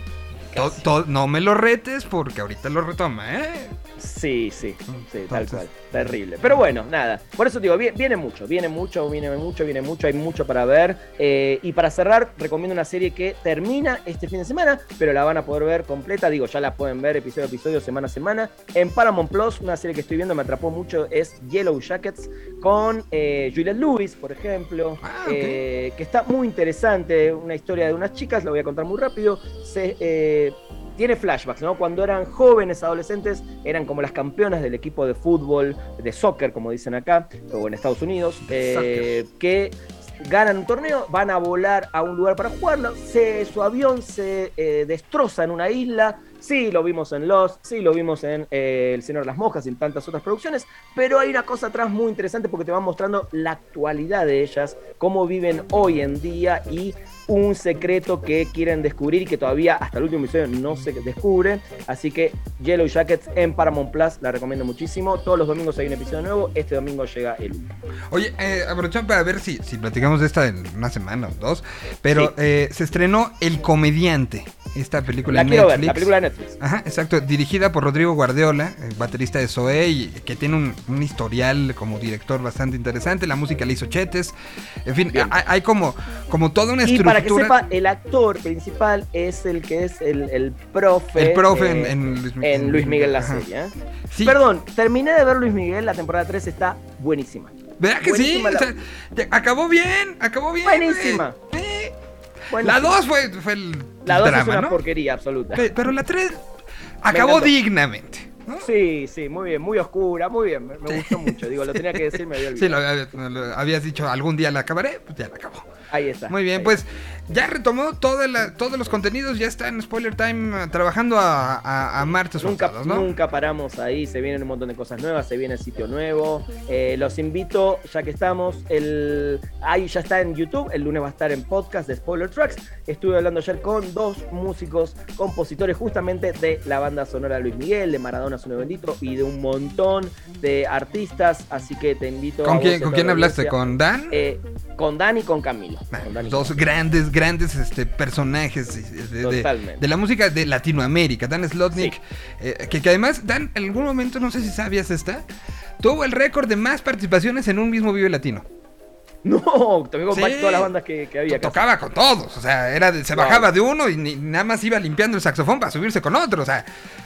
To- Casi. to- no me lo retes porque ahorita lo retoma, ¿eh? Sí, sí, sí, tal cual. Terrible. Pero bueno, nada. Por eso digo, vi- viene mucho, viene mucho, viene mucho, viene mucho, hay mucho para ver. Eh, y para cerrar, recomiendo una serie que termina este fin de semana, pero la van a poder ver completa. Digo, ya la pueden ver episodio a episodio, semana a semana. En Paramount Plus, una serie que estoy viendo, me atrapó mucho, es Yellow Jackets, con eh, Juliette Lewis, por ejemplo. Ah, eh, que está muy interesante. Una historia de unas chicas, la voy a contar muy rápido. Se. Tiene flashbacks, ¿no? Cuando eran jóvenes, adolescentes, eran como las campeonas del equipo de fútbol, de soccer, como dicen acá, o en Estados Unidos, eh, que ganan un torneo, van a volar a un lugar para jugarlo, se, su avión se eh, destroza en una isla, sí lo vimos en Lost, sí lo vimos en eh, El Señor de las Moscas y en tantas otras producciones, pero hay una cosa atrás muy interesante porque te van mostrando la actualidad de ellas, cómo viven hoy en día y un secreto que quieren descubrir y que todavía hasta el último episodio no se descubre. Así que Yellow Jackets en Paramount Plus la recomiendo muchísimo. Todos los domingos hay un episodio nuevo. Este domingo llega el último. Oye, eh, aprovechamos para ver si, si platicamos de esta en una semana o dos. Pero Sí. eh, se estrenó El Comediante, esta película La ver, Netflix. la película de Netflix. Ajá, exacto. Dirigida por Rodrigo Guardiola, eh, baterista de Zoé, y que tiene un, un historial como director bastante interesante. La música la hizo Chetes. En fin, hay, hay como, como toda una estructura. Para que sepa, el actor principal es el que es el, el profe. el profe en, eh, en Luis, en Luis Miguel la serie. ¿eh? Sí, Perdón, terminé de ver Luis Miguel, la temporada 3 está buenísima. ¿Verdad que sí? O sea, acabó bien, acabó bien. Buenísima. eh. Buenísima. La 2 fue, fue el La 2 drama, es una ¿no? porquería absoluta. Pe- Pero la 3 acabó dignamente. ¿no? Sí, sí, muy bien, muy oscura, muy bien, me, me gustó mucho. Digo, lo tenía que decir, me había Sí, olvidado. lo, había- lo habías dicho algún día la acabaré, pues ya la acabó. Ahí está. Muy bien, pues ya retomó toda la- todos los contenidos, ya está en Spoiler Time eh, trabajando a, a, a martes Nunca, forzados, ¿no? nunca paramos ahí, se vienen un montón de cosas nuevas, se viene sitio nuevo. Eh, los invito, ya que estamos, el ahí ya está en YouTube, el lunes va a estar en podcast de Spoiler Tracks. Estuve hablando ayer con dos músicos, compositores justamente de la banda sonora Luis Miguel, de Maradona Su Nuevo Bendito y de un montón de artistas, así que te invito a ¿Con vos quién, a ¿con quién la hablaste? ¿Con Dan? Eh, con Dan y con Camilo. Dos grandes, grandes este, personajes de, de- Totalmente. de la música de Latinoamérica. Dan Slotnick, eh, que, que además, Dan, en algún momento, no sé si sabías esta, tuvo el récord de más participaciones en un mismo Vive Latino. No, toqué con Sí. todas las bandas que, que había. Tocaba con todos, o sea, era de- se Wow. bajaba de uno y ni- nada más iba limpiando el saxofón para subirse con otro, o sea,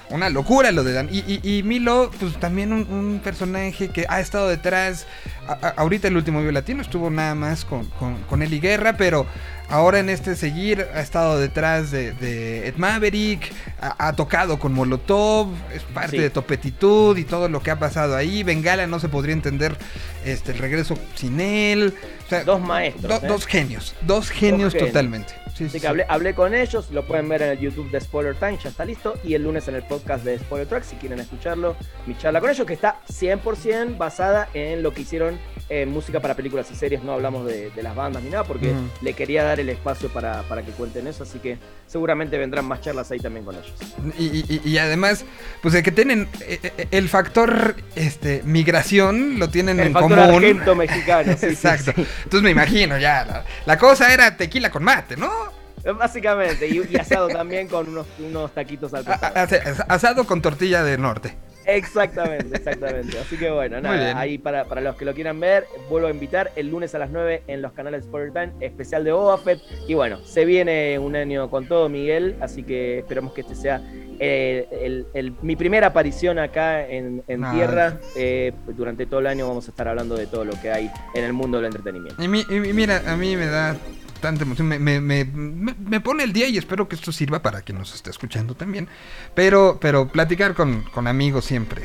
una locura lo de Dan. Y, y- y Milo, pues también un, un personaje que ha estado detrás, a- a- ahorita el último Vivo Latino estuvo nada más con, con, con Eli Guerra, pero ahora en este seguir ha estado detrás de, de Ed Maverick, ha, ha tocado con Molotov, es parte Sí. de Topetitud y todo lo que ha pasado ahí. Bengala no se podría entender este, el regreso sin él. O sea, Dos maestros, do- ¿eh? Dos genios, dos genios genios. totalmente. Sí, Así sí, que hablé, hablé con ellos, lo pueden ver en el YouTube de Spoiler Time, ya está listo. Y el lunes en el podcast de Spoiler Track, si quieren escucharlo, mi charla con ellos, que está 100% basada en lo que hicieron en música para películas y series. No hablamos de, de las bandas ni nada, porque le quería dar el espacio para, para que cuenten eso. Así que seguramente vendrán más charlas ahí también con ellos. Y, y- y además, pues de que tienen eh, eh, el factor este migración, lo tienen El en factor común. mexicano. sí, sí, Exacto. sí. Entonces me imagino ya. La, la cosa era tequila con mate, ¿no? Básicamente, y, y asado también con unos, unos taquitos al A- a- pasado. ase- asado con tortilla de norte. Exactamente, exactamente. Así que bueno, nada, ahí para, para los que lo quieran ver, vuelvo a invitar el lunes a las 9 en los canales Spoiler Time, especial de Boba Fett. Y bueno, se viene un año con todo, Miguel, así que esperemos que este sea eh, el- el- mi primera aparición acá en, en Ah. tierra. Eh, durante todo el año vamos a estar hablando de todo lo que hay en el mundo del entretenimiento. Y, mi- y mira, a mí me da tanta emoción, me, me- me- me- pone el día y espero que esto sirva para quien nos esté escuchando también. Pero, pero platicar con, con amigos siempre,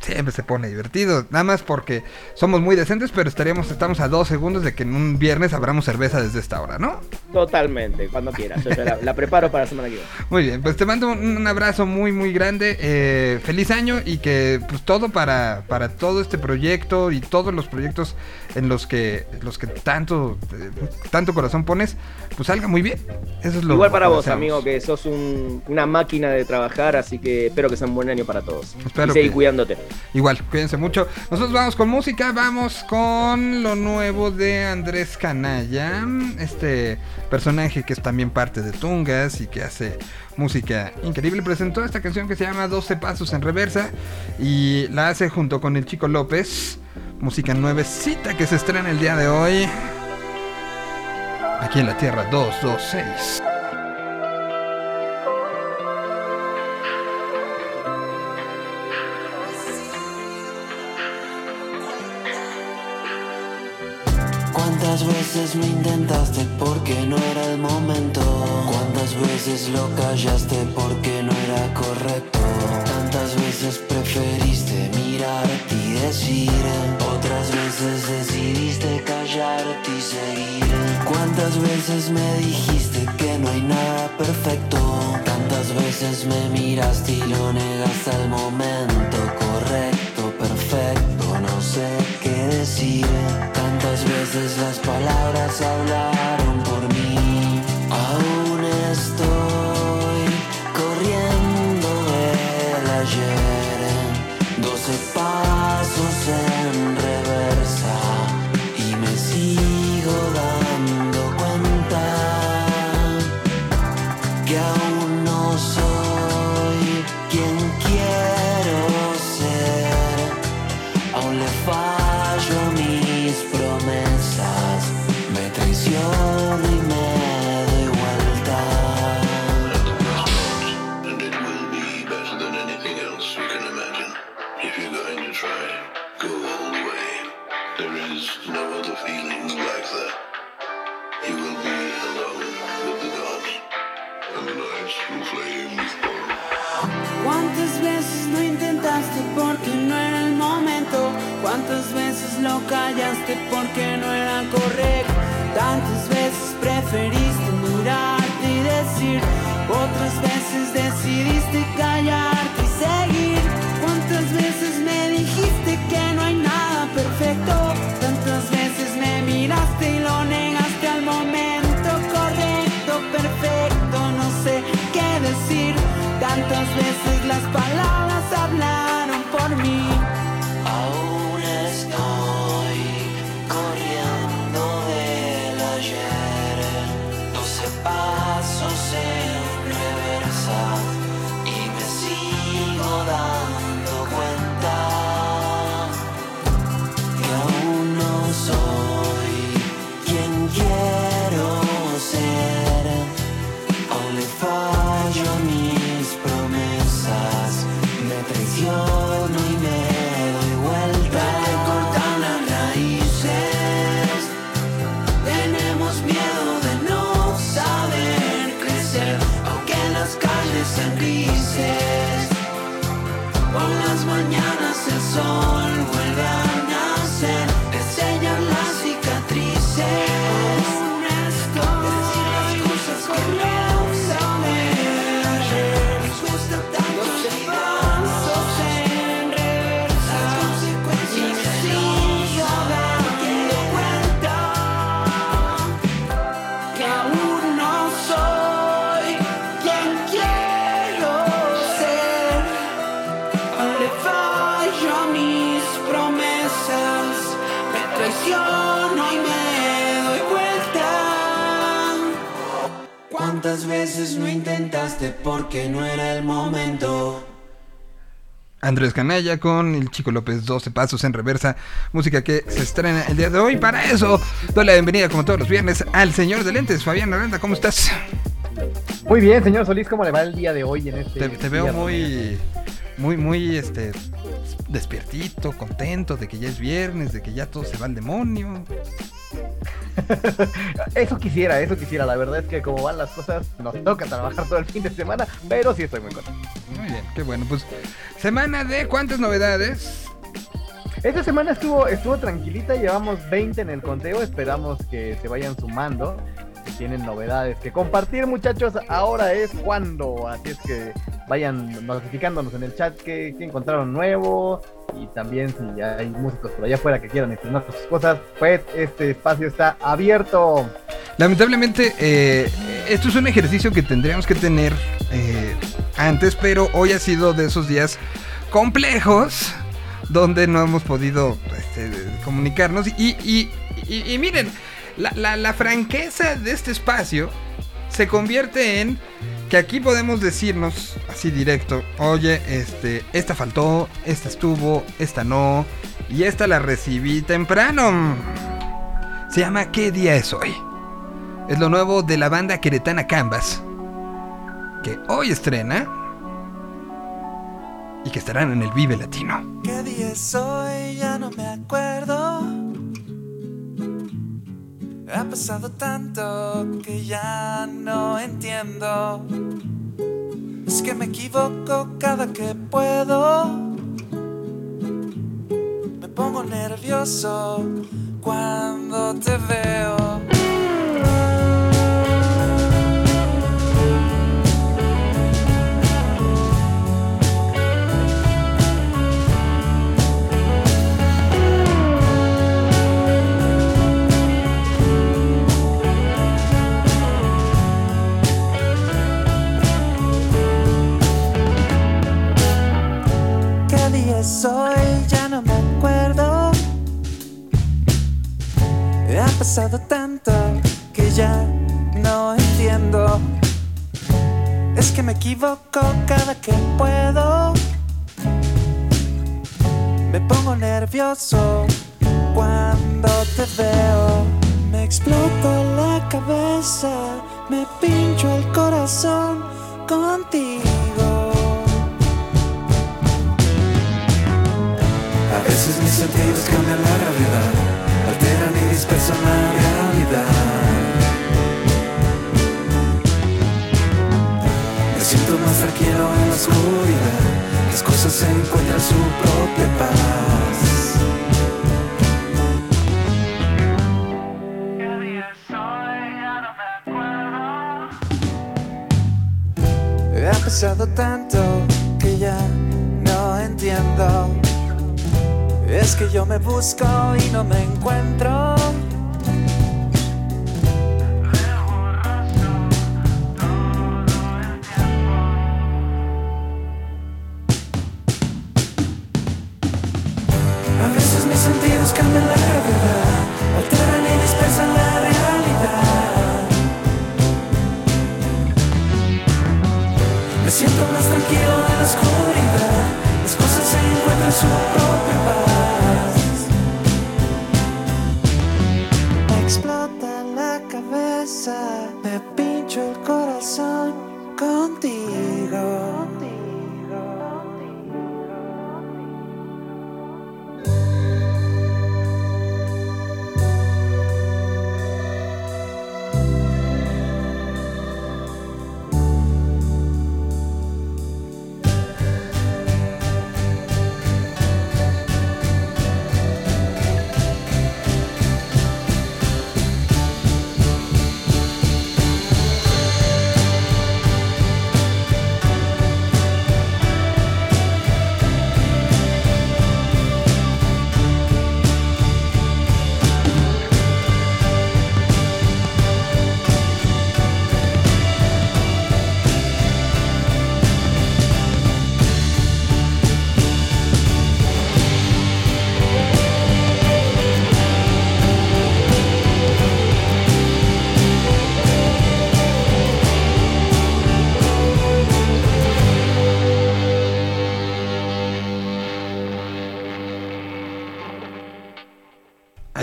siempre se pone divertido. Nada más porque somos muy decentes, pero estaríamos, estamos a dos segundos de que en un viernes abramos cerveza desde esta hora, ¿no? Totalmente, cuando quieras. La, la preparo para la semana que viene. Muy bien, pues te mando un, un abrazo muy, muy grande. eh, feliz año y que pues todo para, para todo este proyecto y todos los proyectos en los que, los que tanto, eh, tanto corazón pones, pues salga muy bien. Eso es lo Igual para vos, amigo, que sos un- una máquina de trabajar, así que espero que sea un buen año para todos. Espero y seguí que- cuidándote. Igual, cuídense mucho. Nosotros vamos con música, vamos con lo nuevo de Andrés Canalla, este personaje que es también parte de Tungas y que hace música increíble. Presentó esta canción que se llama 12 Pasos en Reversa y la hace junto con el Chico López. Música nuevecita que se estrena el día de hoy. Aquí en la Tierra 226. ¿Cuántas veces me intentaste porque no era el momento? ¿Cuántas Tantas veces lo callaste porque no era correcto. Tantas veces preferiste mirarte y decir. Otras veces decidiste callarte y seguir. ¿Cuántas veces me dijiste que no hay nada perfecto? Tantas veces me miraste y lo negaste al momento correcto, perfecto. No sé qué decir. Tantas veces las palabras hablaron por mí. Andrés Canalla con el Chico López 12 Pasos en Reversa, música que se estrena el día de hoy. Para eso, doy la bienvenida como todos los viernes al señor de lentes, Fabián Aranda, ¿cómo estás? Muy bien, señor Solís, ¿cómo le va el día de hoy en este Te, te veo muy, muy, muy, este, despiertito, contento de que ya es viernes, de que ya todo se va al demonio. Eso quisiera, eso quisiera. La verdad es que como van las cosas, nos toca trabajar todo el fin de semana, pero sí estoy muy contento. Muy bien, qué bueno. Pues semana de cuántas novedades. Esta semana estuvo, estuvo tranquilita, llevamos 20 en el conteo, esperamos que se vayan sumando. Si tienen novedades que compartir, muchachos, ahora es cuando. Así es que vayan notificándonos en el chat que, que encontraron nuevo. Y también si hay músicos por allá afuera que quieran estrenar sus cosas, pues este espacio está abierto. Lamentablemente, eh, esto es un ejercicio que tendríamos que tener eh, antes, pero hoy ha sido de esos días complejos donde no hemos podido este, comunicarnos. Y, miren, la, la- la franqueza de este espacio se convierte en que aquí podemos decirnos así directo, oye, este, esta faltó, esta estuvo, esta no, y esta la recibí temprano. Se llama ¿Qué día es hoy? Es lo nuevo de la banda queretana Canvas, que hoy estrena y que estarán en el Vive Latino. ¿Qué día es hoy? Ya no me acuerdo. Ha pasado tanto que ya no entiendo. Es que me equivoco cada que puedo. Me pongo nervioso cuando te veo. ¿Qué día es hoy? Ya no me acuerdo. Ha pasado tanto que ya no entiendo. Es que me equivoco cada que puedo. Me pongo nervioso cuando te veo. Me explota la cabeza, me pincho el corazón contigo. Veces mis sentidos cambian la gravedad, alteran y dispersan la realidad. Me siento más tranquilo en la oscuridad, las cosas encuentran su propia paz. Ha pasado tanto que ya no entiendo. Es que yo me busco y no me encuentro.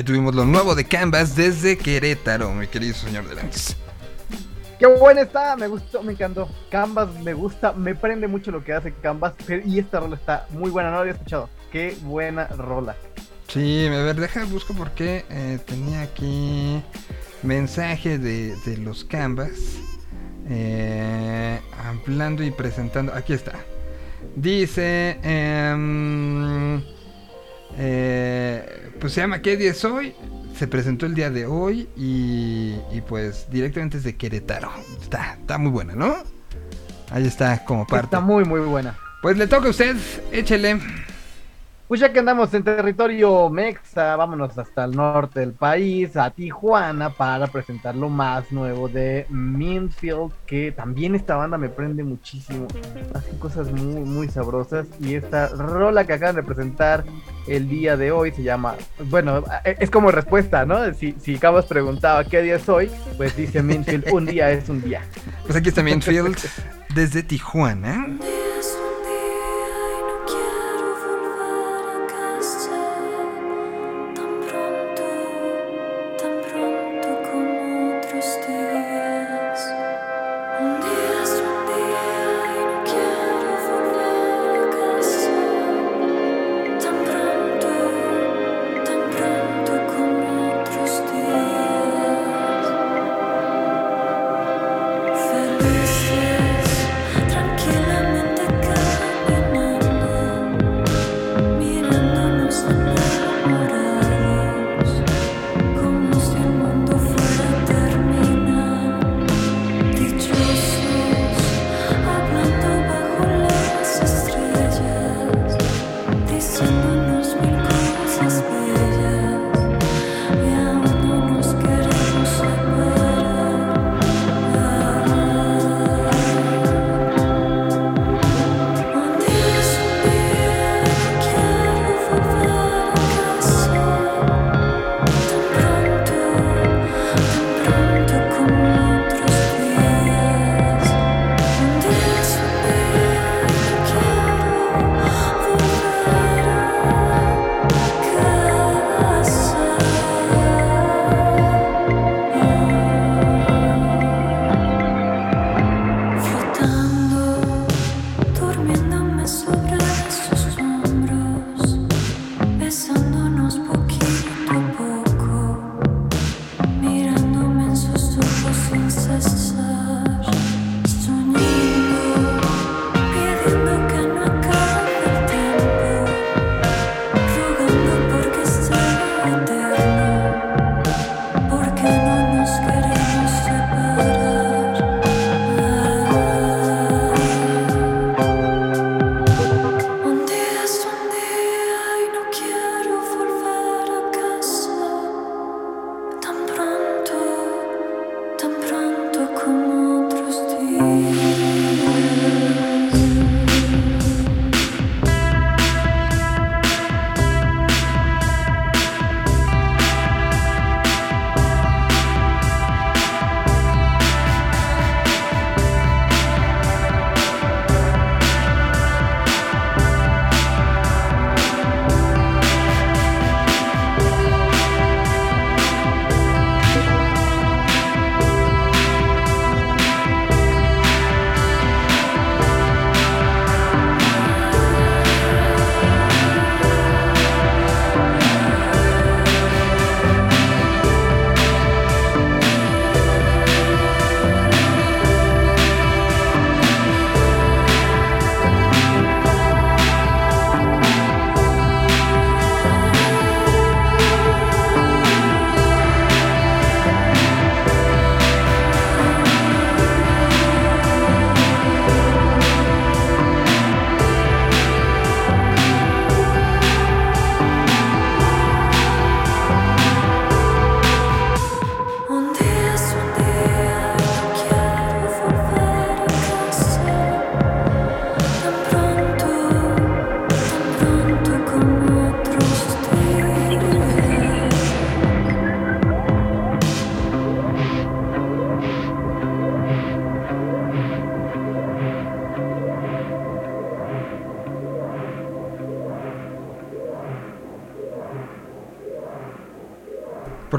Ahí tuvimos lo nuevo de Canvas desde Querétaro, mi querido señor Delantes. Qué buena está, me gustó, me encantó. Canvas me gusta, me prende mucho lo que hace Canvas. Y esta rola está muy buena, no la había escuchado. Qué buena rola. Sí, a ver, deja, busco porque eh, tenía aquí mensaje de, de los Canvas. eh, hablando y presentando. Aquí está. Dice. em, eh, pues se llama ¿Qué día es hoy? Se presentó el día de hoy y, y pues directamente desde Querétaro. Está, está muy buena, ¿no? Ahí está como parte. Está muy, muy buena. Pues le toca a usted, échele. Pues ya que andamos en territorio mexa, vámonos hasta el norte del país, a Tijuana, para presentar lo más nuevo de Minfield, que también esta banda me prende muchísimo. Hace cosas muy, muy sabrosas. Y esta rola que acaban de presentar el día de hoy se llama, bueno, e- es como respuesta, ¿no? Si, si Cabas preguntaba qué día es hoy, pues dice Minfield, un día es un día. Pues aquí está Minfield desde Tijuana.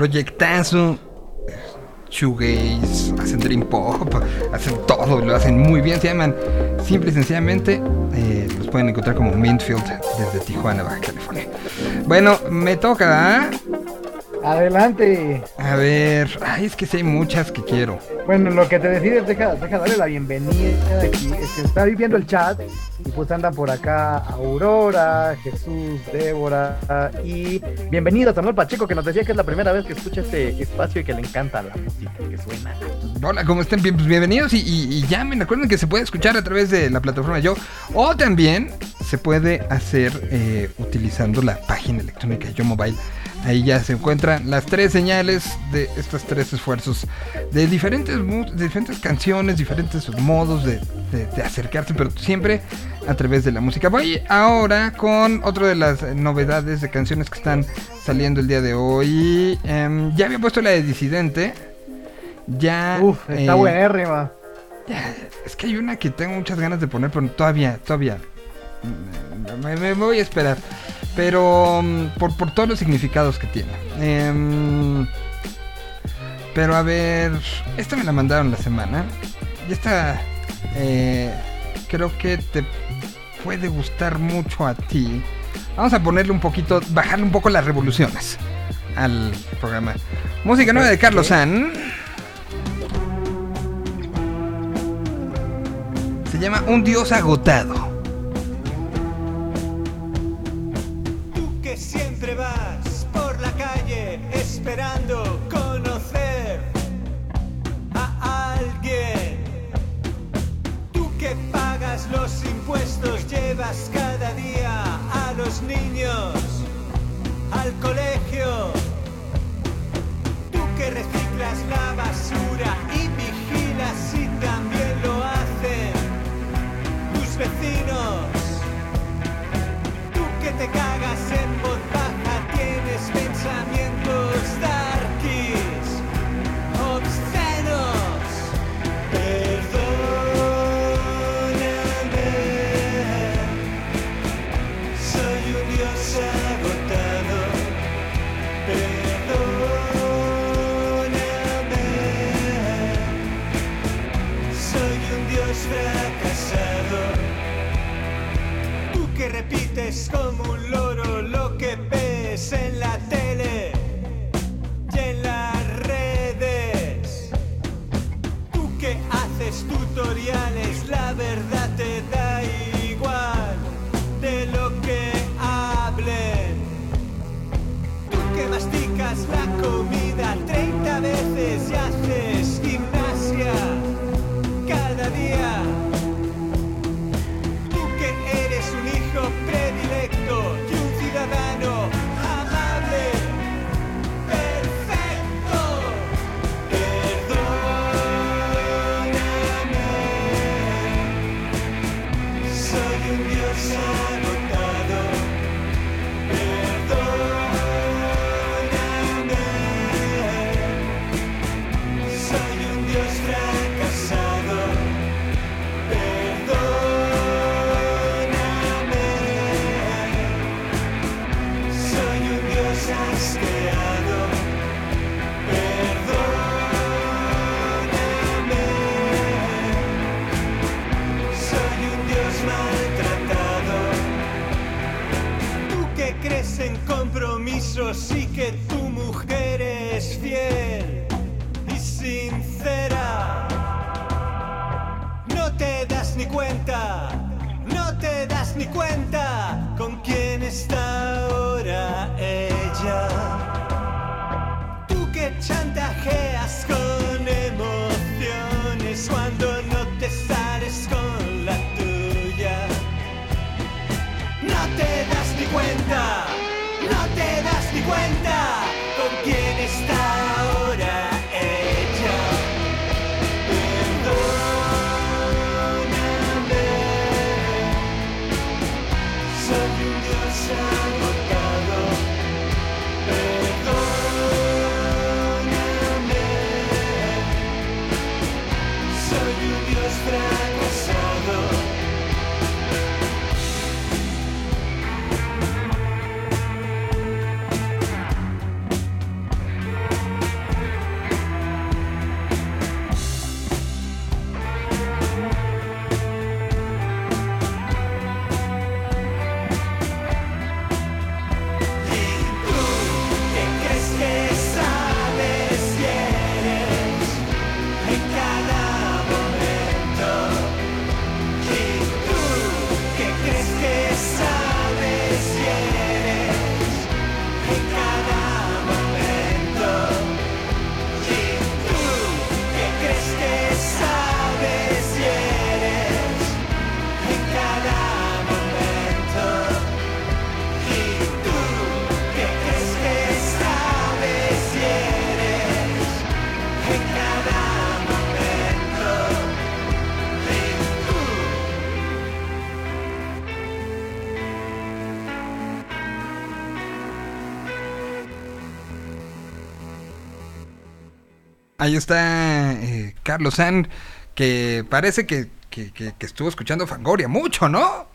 Proyectazo. Shoegaze, hacen Dream Pop, hacen todo, lo hacen muy bien. Se llaman simple y sencillamente, eh, los pueden encontrar como Mintfield desde Tijuana, Baja California. Bueno, me toca. ¿ah? Adelante. A ver, ay, es que sí hay muchas que quiero. Bueno, lo que te decides, deja, deja darle la bienvenida aquí. Es que está viendo el chat y pues andan por acá Aurora, Jesús, Débora y bienvenido Samuel Pacheco que nos decía que es la primera vez que escucha este espacio y que le encanta la música que suena. Hola, ¿cómo están? Bien, pues bienvenidos y, y- y llamen. Recuerden que se puede escuchar a través de la plataforma Yo o también se puede hacer eh, utilizando la página electrónica Yo Mobile. Ahí ya se encuentran las tres señales de estos tres esfuerzos de diferentes, de diferentes canciones, diferentes modos de- de acercarse, pero siempre a través de la música. Voy ahora con otra de las novedades de canciones que están saliendo el día de hoy. Em, ya había puesto la de Disidente. Ya. Uf, está eh, buenérrima. es que hay una que tengo muchas ganas de poner, pero todavía, todavía. Me, me voy a esperar. Pero mm, por, por todos los significados que tiene. Em, pero a ver, esta me la mandaron la semana. Y esta eh, creo que te puede gustar mucho a ti. Vamos a ponerle un poquito, bajarle un poco las revoluciones al programa. Música nueva de Carlos San. Se llama Un Dios agotado. Tú que siempre vas por la calle esperando conocer a alguien. Tú que los impuestos, llevas cada día a los niños al colegio. Tú que reciclas la basura y vigilas si también lo hacen tus vecinos. Tú que te cagas en Escom Ahí está eh, Carlos San, que parece que, que- que- que estuvo escuchando Fangoria mucho, ¿no?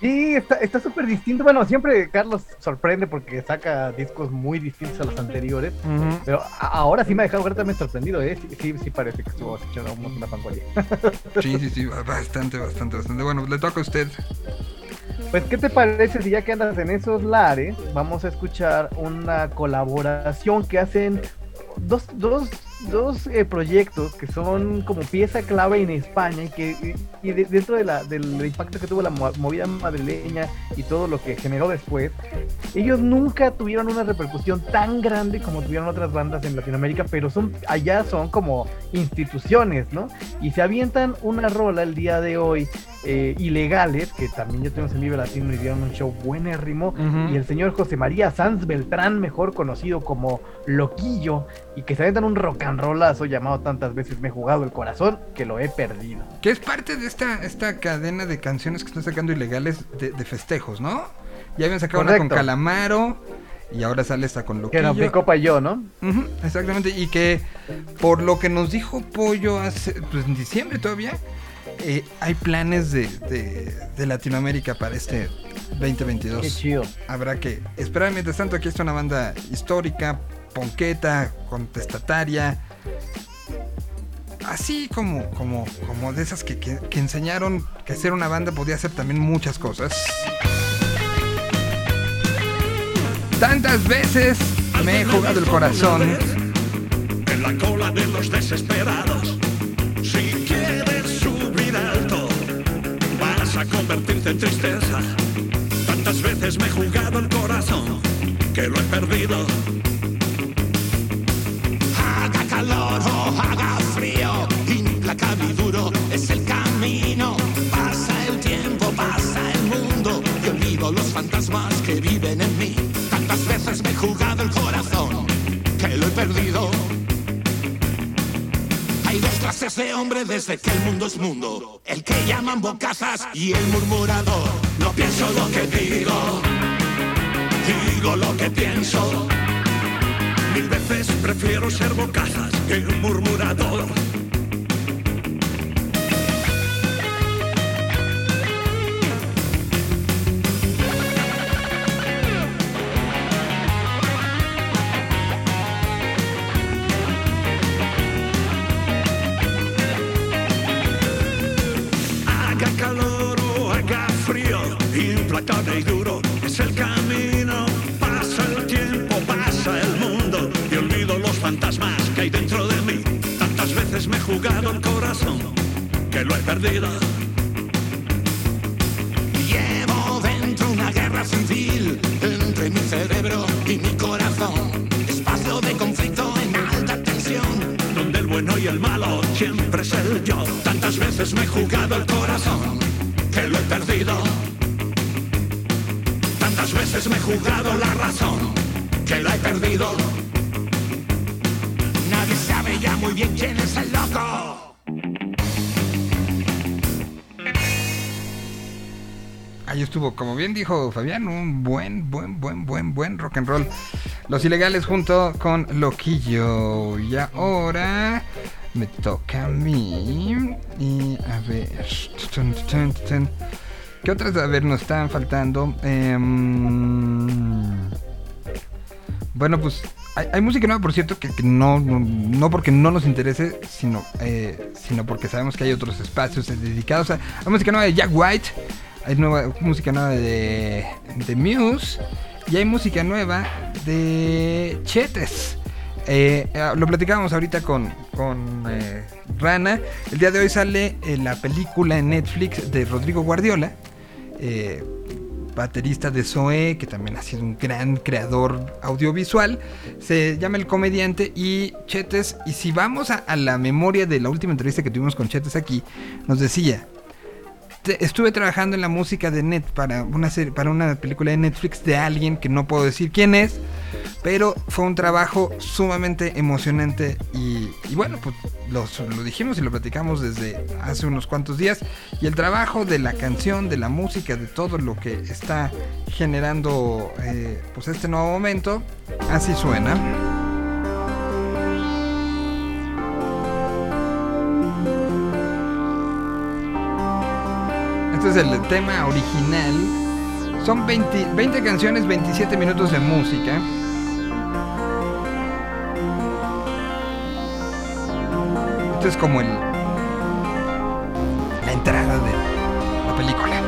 Sí, está está súper distinto. Bueno, siempre Carlos sorprende porque saca discos muy distintos a los anteriores. Pero ahora sí me ha dejado gratamente sorprendido, ¿eh? Sí, sí, sí parece que estuvo escuchando una fangoria. Sí, sí, sí, bastante, bastante, bastante. Bueno, le toca a usted. Pues, ¿qué te parece si ya que andas en esos lares, vamos a escuchar una colaboración que hacen dos, dos, dos eh, proyectos que son como pieza clave en España y que y, y de- dentro de la, del impacto que tuvo la mo- movida madrileña y todo lo que generó después, ellos nunca tuvieron una repercusión tan grande como tuvieron otras bandas en Latinoamérica, pero son allá son como instituciones, ¿no? Y se avientan una rola el día de hoy, eh, ilegales, que también ya tenemos en Vive Latino y dieron un show buenérrimo, y el señor José María Sanz Beltrán, mejor conocido como Loquillo, y que se avientan un rock and rollazo llamado tantas veces me he jugado el corazón que lo he perdido. Que es parte de esta, esta cadena de canciones que están sacando ilegales de, de festejos, ¿no? Ya habían sacado una con. Calamaro y ahora sale esta con Que Loquillo. era mi copa y yo, ¿no? Exactamente, y que por lo que nos dijo Pollo hace, pues en diciembre todavía, eh, hay planes de, de- de Latinoamérica para este 2022. Qué chido. Habrá que esperar. Mientras tanto, aquí está una banda histórica, ponqueta, contestataria. Así como, como, como de esas que, que- que enseñaron que ser una banda podía hacer también muchas cosas. Tantas veces me he jugado el corazón. En la cola de los desesperados. Convertirte en tristeza. Tantas veces me he jugado el corazón que lo he perdido. Haga calor o haga frío, implacable y duro es el camino. Pasa el tiempo, pasa el mundo y olvido los fantasmas que viven en mí. Tantas veces me he jugado el corazón que lo he perdido. Clases de hombre desde que el mundo es mundo. El que llaman bocazas y el murmurador. No pienso lo que digo, digo lo que pienso. Mil veces prefiero ser bocazas que un murmurador. Jugado el corazón que lo he perdido. Llevo dentro una guerra civil entre mi cerebro y mi corazón. Espacio de conflicto en alta tensión. Donde el bueno y el malo siempre es el yo. Tantas veces me he jugado el corazón que lo he perdido. Tantas veces me he jugado la razón que la he perdido. Ya muy bien quién es el loco. Ahí estuvo, como bien dijo Fabián, un buen, buen, buen, buen, buen rock and roll. Los ilegales junto con Loquillo. Y ahora me toca a mí. Y a ver. ¿Qué otras? A ver, nos están faltando. Em, bueno, pues hay, música nueva, por cierto, que, no, no, porque no nos interese, sino, eh, sino porque sabemos que hay otros espacios dedicados. a- Hay música nueva de Jack White, hay nueva, música nueva de, de Muse y hay música nueva de Chetes. Eh, eh, lo platicábamos ahorita con, con eh, Rana. El día de hoy sale la película en Netflix de Rodrigo Guardiola. eh, baterista de Zoe, que también ha sido un gran creador audiovisual. Se llama El Comediante y Chetes. Y si vamos a, a la memoria de la última entrevista que tuvimos con Chetes aquí, nos decía, este, estuve trabajando en la música de Net para una para una película de Netflix de alguien que no puedo decir quién es, pero fue un trabajo sumamente emocionante y, y bueno, pues los- lo dijimos y lo platicamos desde hace unos cuantos días y el trabajo de la canción, de la música, de todo lo que está generando eh, pues este nuevo momento, así suena. Este es el tema original. Son 20, 20 canciones, 27 minutos de música. Esto es como el la entrada de la película.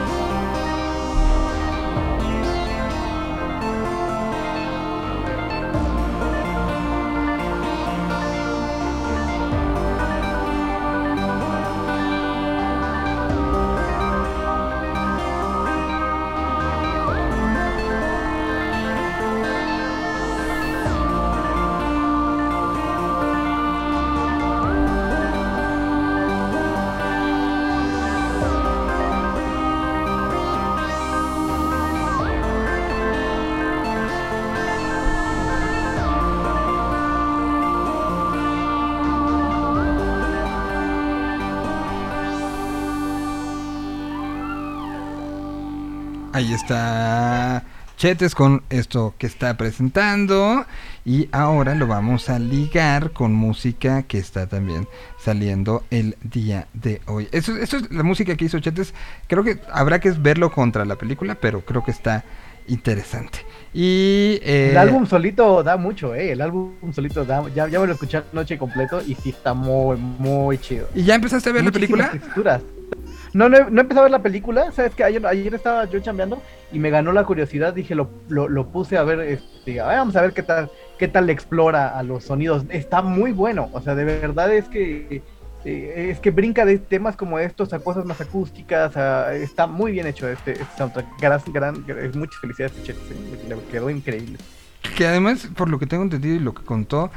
Ahí está Chetes con esto que está presentando. Y ahora lo vamos a ligar con música que está también saliendo el día de hoy. Eso, eso es la música que hizo Chetes. Creo que habrá que verlo contra la película, pero creo que está interesante. Y eh, El álbum solito da mucho, eh. El álbum solito da. Ya, ya me lo escuché anoche completo y sí está muy, muy chido. ¿Y ya empezaste a ver la película? texturas. No, no, no he empezado a ver la película. Sabes que ayer, ayer estaba yo chambeando y me ganó la curiosidad. Dije, lo, lo, lo puse a ver. Este, vamos a ver qué tal, qué tal le explora a los sonidos. Está muy bueno. O sea, de verdad es que. eh, es que brinca de temas como estos a cosas más acústicas. a- está muy bien hecho este, este soundtrack. Gran, gran, gran- muchas felicidades, eh, quedó increíble. Que además, por lo que tengo entendido y lo que contó,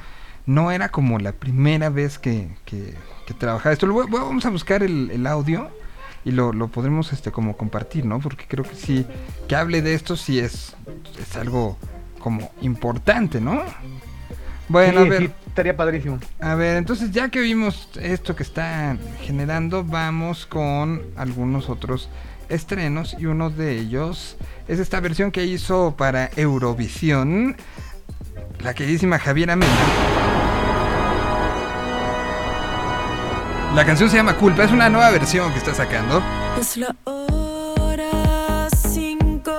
no era como la primera vez que, que, que trabajaba esto. Lo voy- vamos a buscar el audio y lo, lo podremos este, como compartir, ¿no? Porque creo que sí, que hable de esto sí es, es algo como importante, ¿no? Bueno, Sí, a ver. sí, estaría padrísimo. A ver, entonces ya que vimos esto que está generando, vamos con algunos otros estrenos y uno de ellos es esta versión que hizo para Eurovisión la queridísima Javiera Mena. La canción se llama Culpa, es una nueva versión que está sacando. Es la hora cinco,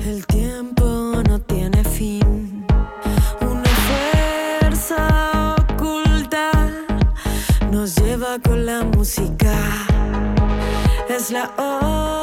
el tiempo no tiene fin. Una fuerza oculta nos lleva con la música. Es la hora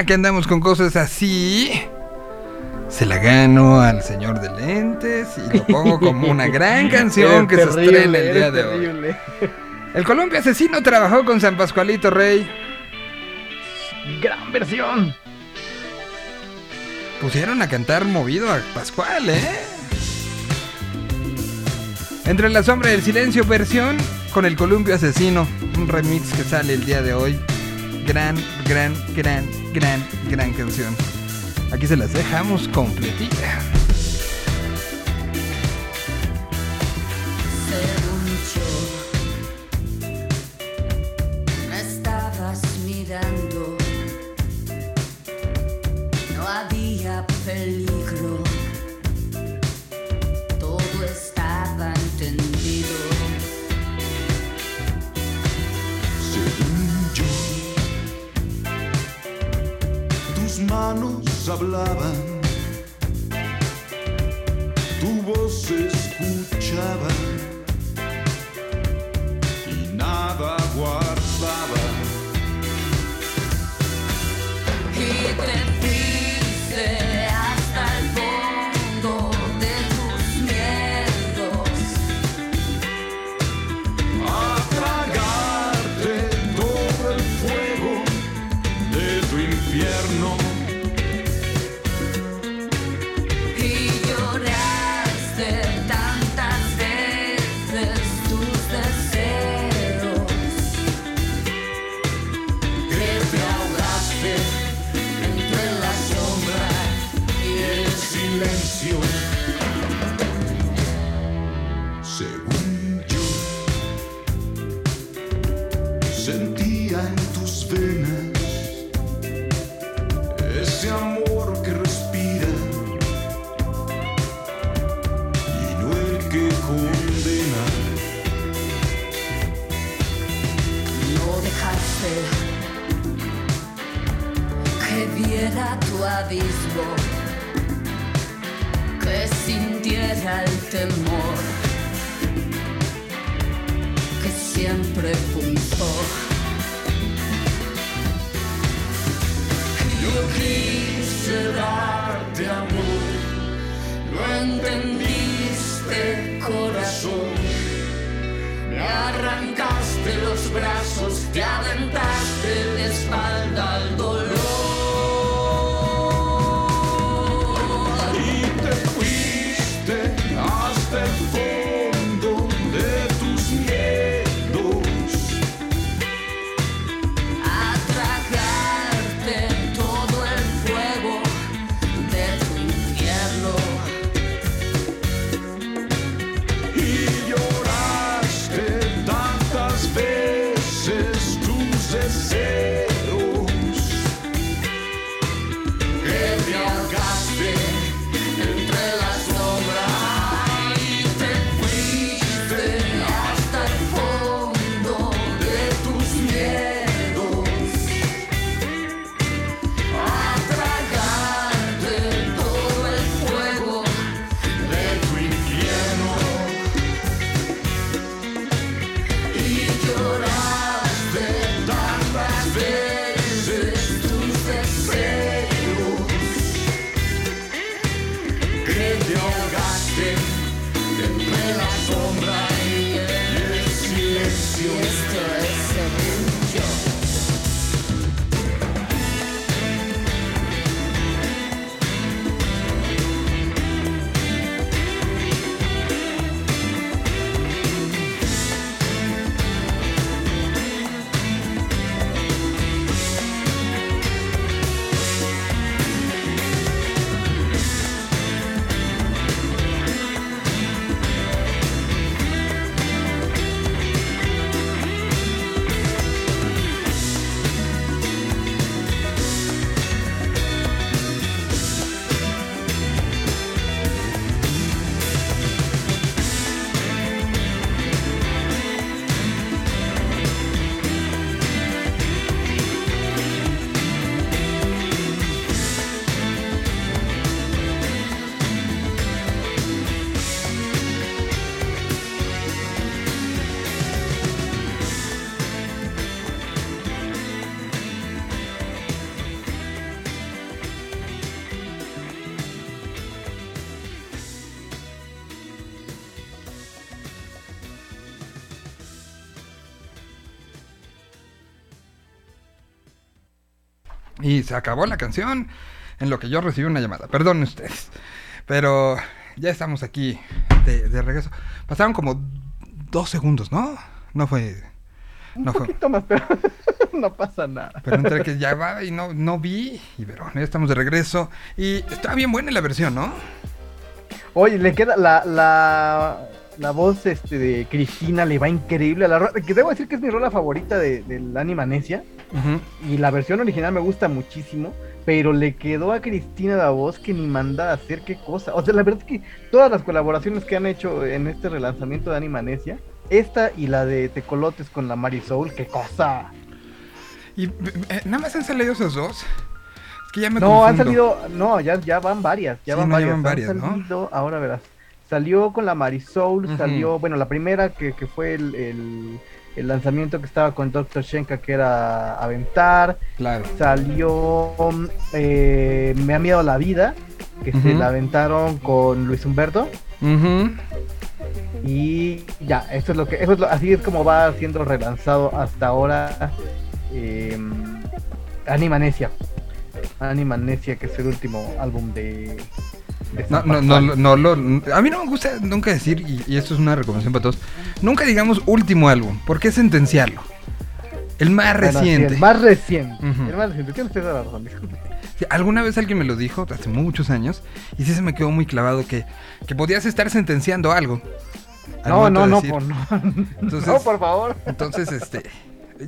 ya que andamos con cosas así, se la gano al señor de lentes y lo pongo como una gran canción que se estrena el día de hoy. El Colombia Asesino trabajó con San Pascualito Rey. Gran versión. Pusieron a cantar movido a Pascual, ¿eh? Entre la sombra del silencio versión con el Columpio Asesino, un remix que sale el día de hoy. Gran, gran, gran, gran, gran canción. Aquí se las dejamos completita. Mirando, no había peligro, manos hablaban, tu voz escuchaba brazos, te aventaste se acabó la canción en lo que yo recibí una llamada. Perdón ustedes. Pero ya estamos aquí de, de regreso. Pasaron como dos segundos, ¿no? No fue... Un No fue... poquito más, pero no pasa nada. Pero entre que ya va y no, no vi. Y pero ya estamos de regreso. Y está bien buena la versión, ¿no? Oye, le queda la, la, la voz este, de Cristina, le va increíble a la rola. Que debo decir que es mi rola favorita de, del Y la versión original me gusta muchísimo. Pero le quedó a Cristina la voz que ni manda a hacer qué cosa. O sea, la verdad es que todas las colaboraciones que han hecho en este relanzamiento de Animanesia, esta y la de Tecolotes con la Marisol, qué cosa. Y eh, nada más han salido esos dos. Es que ya me No, han salido, no, ya, ya van varias, ya Sí, van no, ya varias. han varias, ¿no? salido, ahora verás. Salió con la Marisol, salió, bueno, la primera que, que fue el, el- el lanzamiento que estaba con Dr. Shenka, que era Aventar. Claro. Salió eh, Me ha miedo la vida, que se la aventaron con Luis Humberto. Y ya, eso es lo que, eso es lo- así es como va siendo relanzado hasta ahora eh, Animanesia. Animanesia, que es el último álbum de No, no, no, no, lo- a mí no me gusta nunca decir, y, y esto es una recomendación para todos, nunca digamos último álbum, porque es sentenciarlo. El más sí, reciente. el más reciente. El más reciente. Tienes toda la razón, disculpe. Sí, alguna vez alguien me lo dijo, hace muchos años, y sí se me quedó muy clavado que, que podías estar sentenciando algo. al No, no, de no, por, no. Entonces- no, por favor. Entonces, este,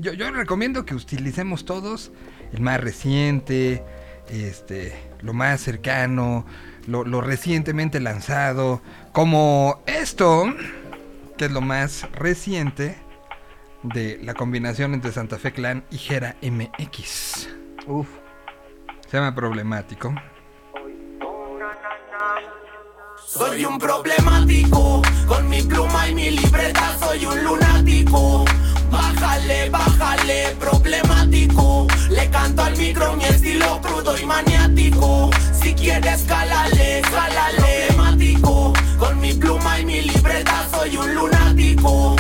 yo, yo recomiendo que utilicemos todos el más reciente, este, lo más cercano, lo, lo recientemente lanzado, como esto, que es lo más reciente de la combinación entre Santa Fe Clan y Gera MX. Uf. Se llama Problemático. Soy un problemático, con mi pluma y mi libreta soy un lunático. Bájale, bájale, problemático. Le canto al micro mi estilo crudo y maniático. Si quieres, cálale, cálale. Problemático, con mi pluma y mi libreta soy un lunático.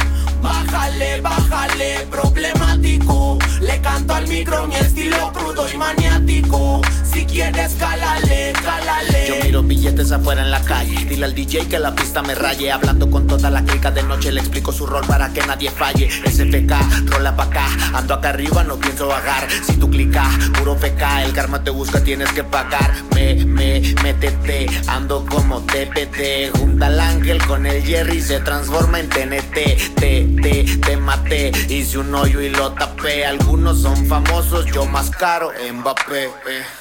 Bájale, bájale, problemático. Le canto al micro mi estilo crudo y maniático. Si quieres, cálale, cálale. Yo miro billetes afuera en la calle. Dile al DJ que la pista me raye. Hablando con toda la clica de noche, le explico su rol para que nadie falle. SFK, rola pa' acá. Ando acá arriba, no pienso bajar. Si tú clicas, puro PK. El karma te busca, tienes que pagar. Me, me, métete. Ando como TPT. Junta al ángel con el Jerry, se transforma en TNT. Te, te, maté. Hice un hoyo y lo tapé. Algunos son famosos, yo más caro. Mbappé. eh.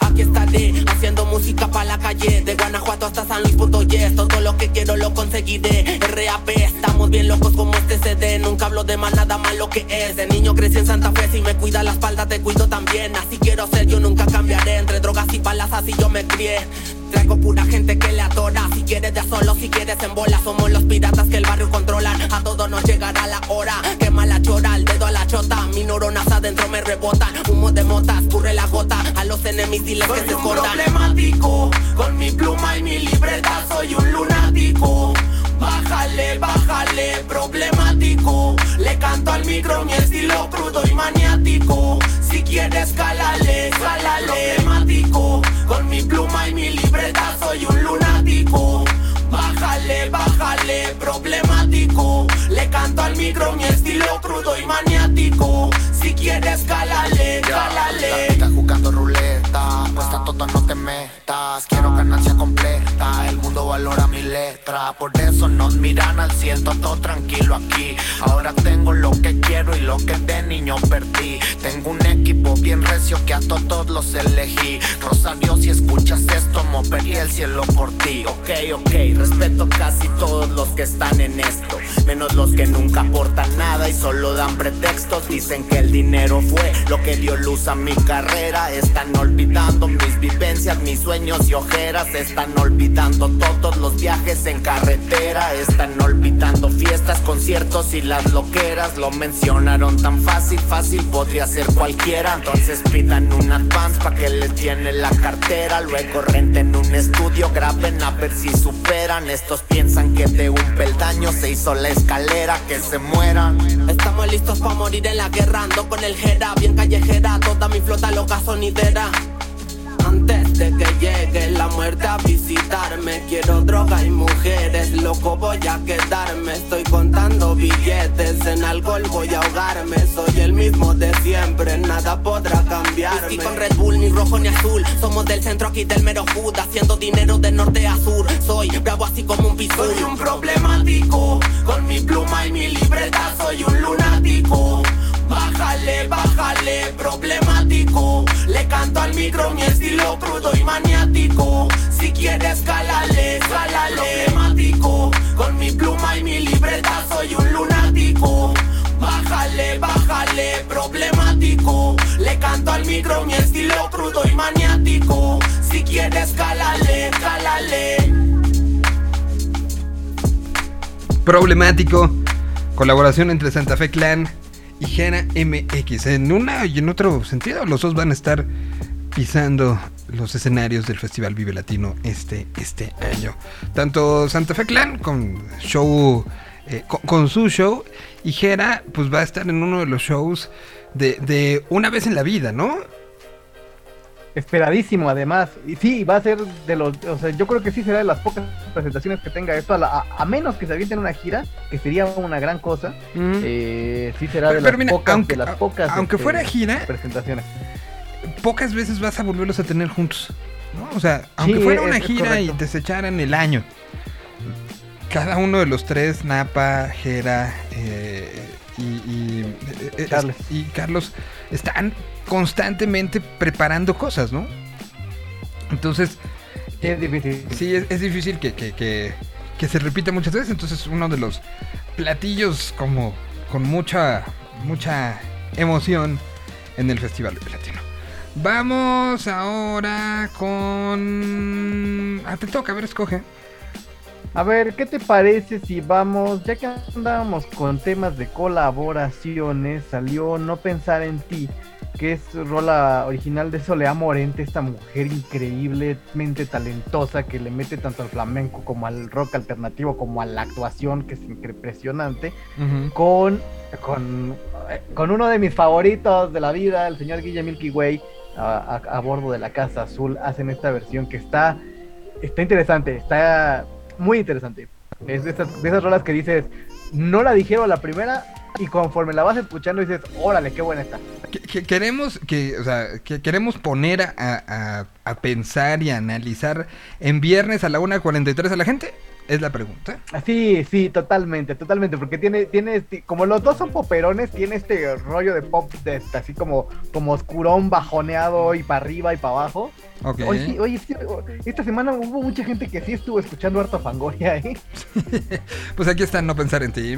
Aquí estaré haciendo música para la calle. De Guanajuato hasta San Luis, punto yes Todo lo que quiero lo conseguiré RAP, estamos bien locos como este CD Nunca hablo de más nada más lo que es. De niño crecí en Santa Fe Si me cuida la espalda te cuido también. Así quiero ser, yo nunca cambiaré. Entre drogas y balas así yo me crié. Traigo pura gente que le adora. Si quieres de solo, si quieres en bola. Somos los piratas que el barrio controlan A todos nos llegará la hora. Quema la chora, el dedo a la chota. Mis neuronas adentro me rebotan. Humo de motas, curre la gota. A los enemigos diles que se escondan problemático Con mi pluma y mi libreta soy un lunático. Bájale, bájale, problemático. Le canto al micro mi estilo crudo y maniático. Si quieres cálale, cálale Problemático Con mi pluma y mi libreta soy un lunático Bájale, bájale, problemático Le canto al micro mi estilo crudo y maniático Si quieres cálale, cálale Está jugando ruleta, apuesta todo, no te metas. Quiero ganancia completa, el mundo valora mi letra. Por eso nos miran al cielo, todo tranquilo aquí. Ahora tengo lo que quiero y lo que de niño perdí. Tengo un equipo bien recio que a todos los elegí. Rosario, si escuchas esto, movería el cielo por ti. Ok, ok, respeto casi todos los que están en esto. Menos los que nunca aportan nada y solo dan pretextos. Dicen que el dinero fue lo que dio luz a mi carrera. Están olvidando mis vivencias, mis sueños y ojeras. Están olvidando todos los viajes en carretera. Están olvidando fiestas, conciertos y las loqueras. Lo mencionaron tan fácil, fácil podría ser cualquiera. Entonces pidan un advance pa' que les llene la cartera. Luego renten un estudio graben a ver si superan. Estos piensan que de un peldaño se hizo la escalera, que se mueran. Estamos listos para morir en la guerra, ando con el jera, bien callejera, toda mi flota loca sonidera. Antes de que llegue la muerte a visitarme Quiero droga y mujeres, loco voy a quedarme. Estoy contando billetes, en alcohol voy a ahogarme. Soy el mismo de siempre, nada podrá cambiarme. Y con Red Bull, ni rojo ni azul. Somos del centro aquí del mero hood Haciendo dinero de norte a sur. Soy bravo así como un pisur Soy un problemático, con mi pluma y mi libreta soy un lunático. Bájale, bájale, problemático. Le canto al micro mi estilo crudo y maniático. Si quieres, cálale, cálale. Problemático, con mi pluma y mi libreta soy un lunático. Bájale, bájale, problemático. Le canto al micro mi estilo crudo y maniático. Si quieres, cálale, cálale. Problemático. Colaboración entre Santa Fe Clan y Jera MX. En una y en otro sentido, los dos van a estar pisando los escenarios del Festival Vive Latino este, este año. Tanto Santa Fe Clan con show. eh, con, su show y Jera pues va a estar en uno de los shows de, de una vez en la vida, ¿no? Esperadísimo, además. Y sí, va a ser de los. O sea, yo creo que sí será de las pocas presentaciones que tenga esto. A, la- a- a menos que se avienten una gira, que sería una gran cosa. eh, sí será de las mira, pocas. aunque- de las pocas aunque este, fuera gira, presentaciones. pocas veces vas a volverlos a tener juntos. ¿no? O sea, aunque Sí, fuera una es gira y correcto. te se echaran el año. Cada uno de los tres, Napa, Jera eh, y, y, eh, Carlos. y Carlos, están constantemente preparando cosas, ¿no? Entonces, es difícil. Sí, es, es difícil que, que- que- que se repita muchas veces. Entonces, uno de los platillos como con mucha, mucha emoción en el Festival Vive Latino. Vamos ahora con... Ah, te toca, a ver, escoge. A ver, ¿qué te parece si vamos, ya que andábamos con temas de colaboraciones, salió No Pensar en Ti, que es rola original de Soleá Morente, esta mujer increíblemente talentosa que le mete tanto al flamenco como al rock alternativo como a la actuación, que es impresionante, con, con, con uno de mis favoritos de la vida, el señor Guille Milky Way, a, a- a bordo de la Casa Azul, hacen esta versión que está, está interesante, está muy interesante. Es de esas, de esas rolas que dices, no la dijeron la primera y conforme la vas escuchando dices, órale, qué buena está. Que- que queremos que, o sea, que queremos poner a, a- a pensar y a analizar en viernes a la 1.43 a la gente. Es la pregunta. Sí, sí, totalmente, totalmente, porque tiene, tiene, este- como los dos son poperones, tiene este rollo de pop de este, así como, como oscurón, bajoneado y para arriba y para abajo. Ok. Oye, sí, oye, sí, esta semana hubo mucha gente que sí estuvo escuchando harto Fangoria, ¿eh? Pues aquí está No Pensar en Ti.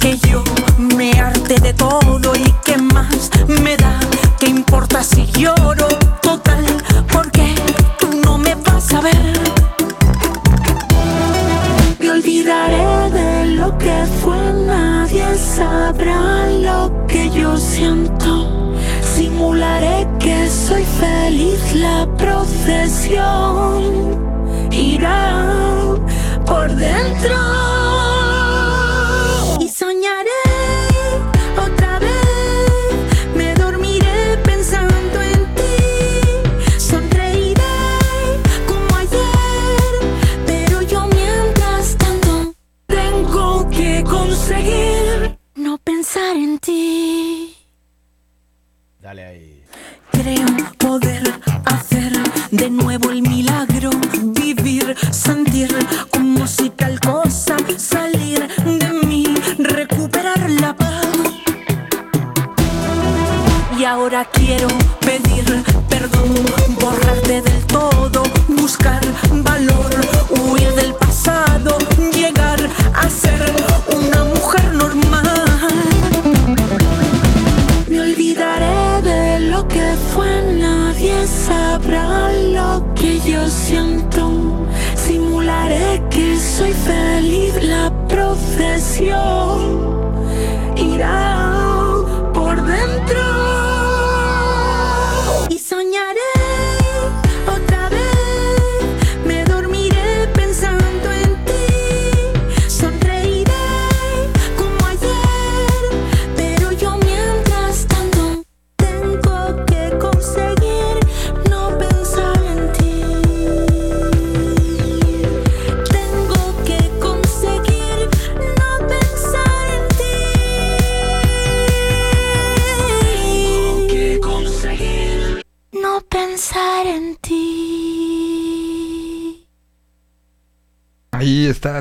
que yo me harte de todo y que más me da, que importa si lloro total, porque tú no me vas a ver. Me olvidaré de lo que fue, nadie sabrá lo que yo siento. Simularé que soy feliz, la procesión irá por dentro.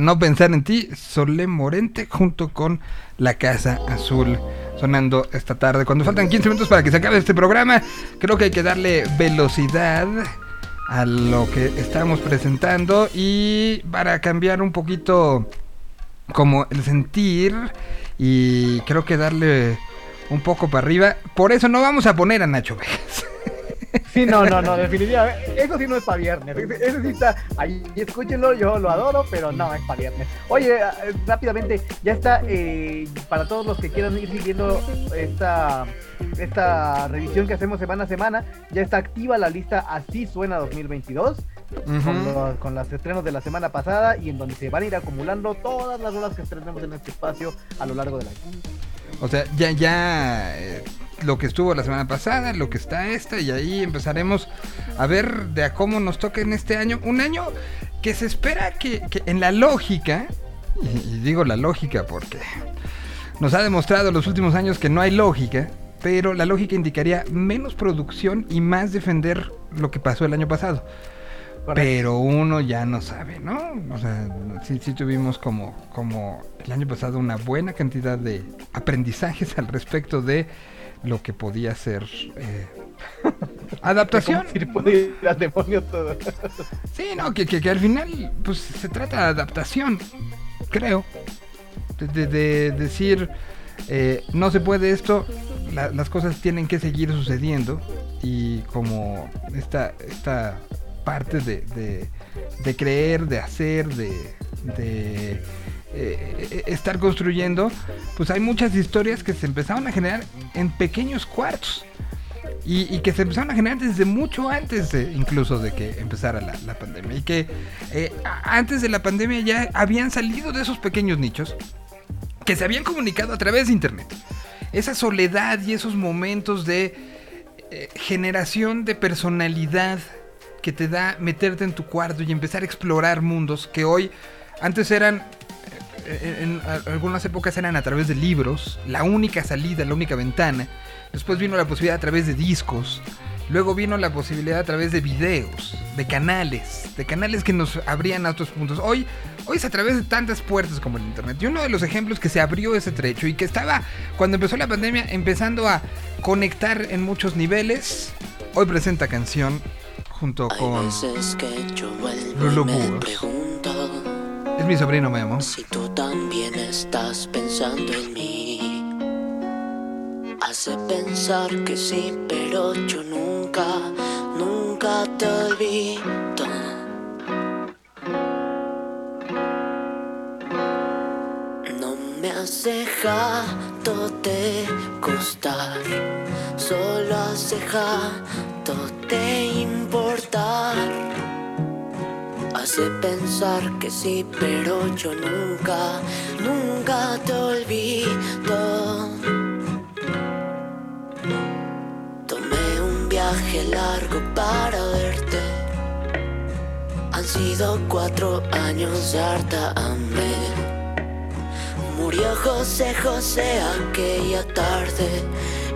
No pensar en ti, Solé Morente junto con La Casa Azul sonando esta tarde. Cuando faltan 15 minutos para que se acabe este programa, creo que hay que darle velocidad a lo que estamos presentando y para cambiar un poquito como el sentir y creo que darle un poco para arriba. Por eso no vamos a poner a Nacho. Sí, no, no, no, definitivamente. Eso sí no es para viernes. Eso sí está ahí, escúchenlo, yo lo adoro, pero no es para viernes. Oye, eh, rápidamente, ya está, eh, para todos los que quieran ir siguiendo esta, esta revisión que hacemos semana a semana, ya está activa la lista Así Suena 2022. con, los, con los estrenos de la semana pasada y en donde se van a ir acumulando todas las horas que estrenemos en este espacio a lo largo del año. O sea, ya, ya eh, lo que estuvo la semana pasada, lo que está esta, y ahí empezaremos a ver de a cómo nos toca en este año. Un año que se espera que, que en la lógica, y, y digo la lógica porque nos ha demostrado en los últimos años que no hay lógica, pero la lógica indicaría menos producción y más defender lo que pasó el año pasado. Pero uno ya no sabe, ¿no? O sea, sí, sí tuvimos como, como el año pasado una buena cantidad de aprendizajes al respecto de lo que podía ser eh, adaptación. Ir al demonio todo. Sí, no, que, que, que al final pues se trata de adaptación, creo. De, de- de decir, eh, no se puede esto, la- las cosas tienen que seguir sucediendo y como esta, esta parte de, de- de creer, de hacer, de, de, eh, estar construyendo, pues hay muchas historias que se empezaron a generar en pequeños cuartos. Y, que se empezaron a generar desde mucho antes incluso de que empezara la, pandemia. Y que eh, antes de la pandemia ya habían salido de esos pequeños nichos que se habían comunicado a través de internet. Esa soledad y esos momentos de eh, generación de personalidad que te da meterte en tu cuarto y empezar a explorar mundos que hoy antes eran eh, en, a- algunas épocas eran a través de libros, la única salida, la única ventana. Después vino la posibilidad a través de discos. Luego vino la posibilidad a través de videos, de canales, de canales que nos abrían a otros puntos. Hoy, hoy es a través de tantas puertas como el internet. Y uno de los ejemplos que se abrió ese trecho y que estaba, cuando empezó la pandemia, empezando a conectar en muchos niveles, hoy presenta canción junto con me Búhos. Mi sobrino Memo. si tú también estás pensando en mí. Hace pensar que sí, pero yo nunca, nunca te olvido. No me has dejado de gustar, solo has dejado de importar. Hace pensar que sí, pero yo nunca, nunca te olvido. Tomé un viaje largo para verte. Han sido cuatro años harta hambre. Murió José José aquella tarde.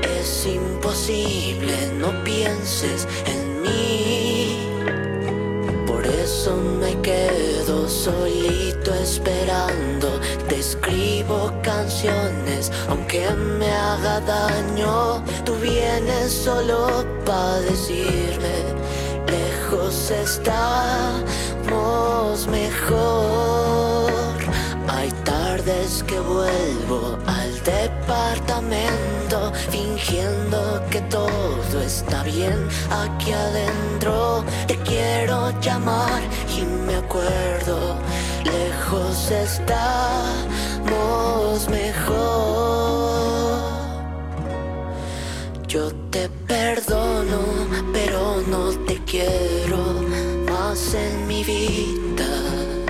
Es imposible, no pienses en mí. Eso me quedo solito esperando. Te escribo canciones aunque me haga daño. Tú vienes solo para decirme, lejos estamos mejor. Hay tardes que vuelvo al departamento fingiendo que todo está bien aquí adentro. Te quiero llamar y me acuerdo, lejos estamos mejor. Yo te perdono, pero no te quiero más en mi vida.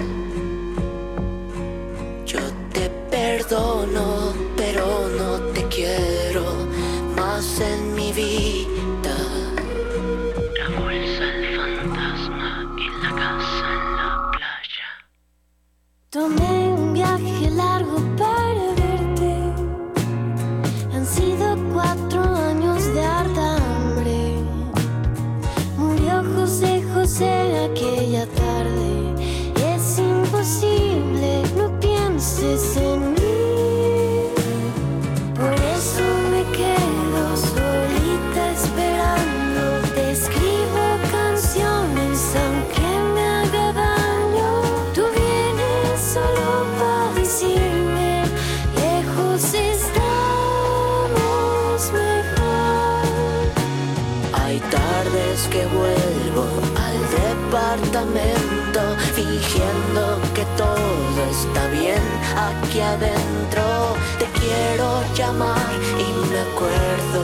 Perdono, pero no te quiero más en mi vida. La bolsa, el fantasma y la casa en la playa. Tomé un viaje largo para verte. Han sido cuatro años de harta hambre. Murió José José aquella tarde. En mí. Por eso me quedo solita esperando. Te escribo canciones aunque me haga daño. Tú vienes solo para decirme, lejos estamos mejor. Hay tardes que vuelvo al departamento fingiendo que todo está bien aquí adentro. Te quiero llamar y me acuerdo,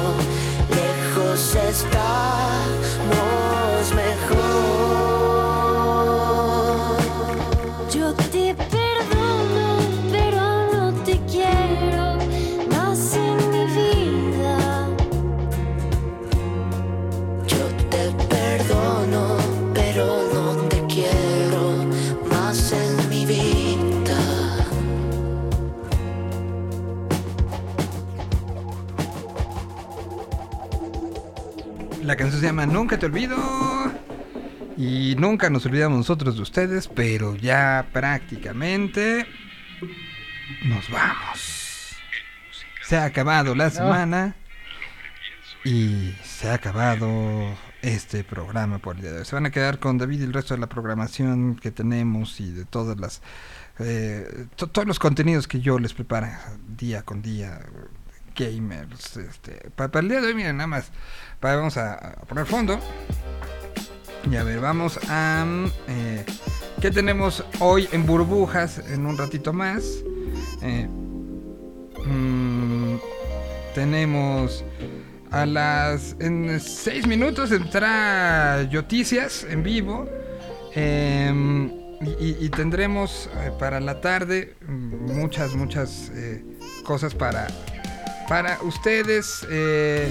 lejos mejor. Canción se llama Nunca te olvido. Y nunca nos olvidamos nosotros de ustedes, pero ya prácticamente nos vamos. Se ha acabado la semana y se ha acabado este programa por el día de hoy. Se van a quedar con David y el resto de la programación que tenemos y de todas las eh, to- todos los contenidos que yo les preparo día con día gamers este pa- para, el día de hoy miren nada más vamos a, poner fondo. Y a ver vamos a mm, eh, qué tenemos hoy en burbujas en un ratito más Eh, mm, tenemos a las en seis minutos entrará Yoticias en vivo. Em, y, tendremos eh, para la tarde mm, muchas muchas cosas para para ustedes eh,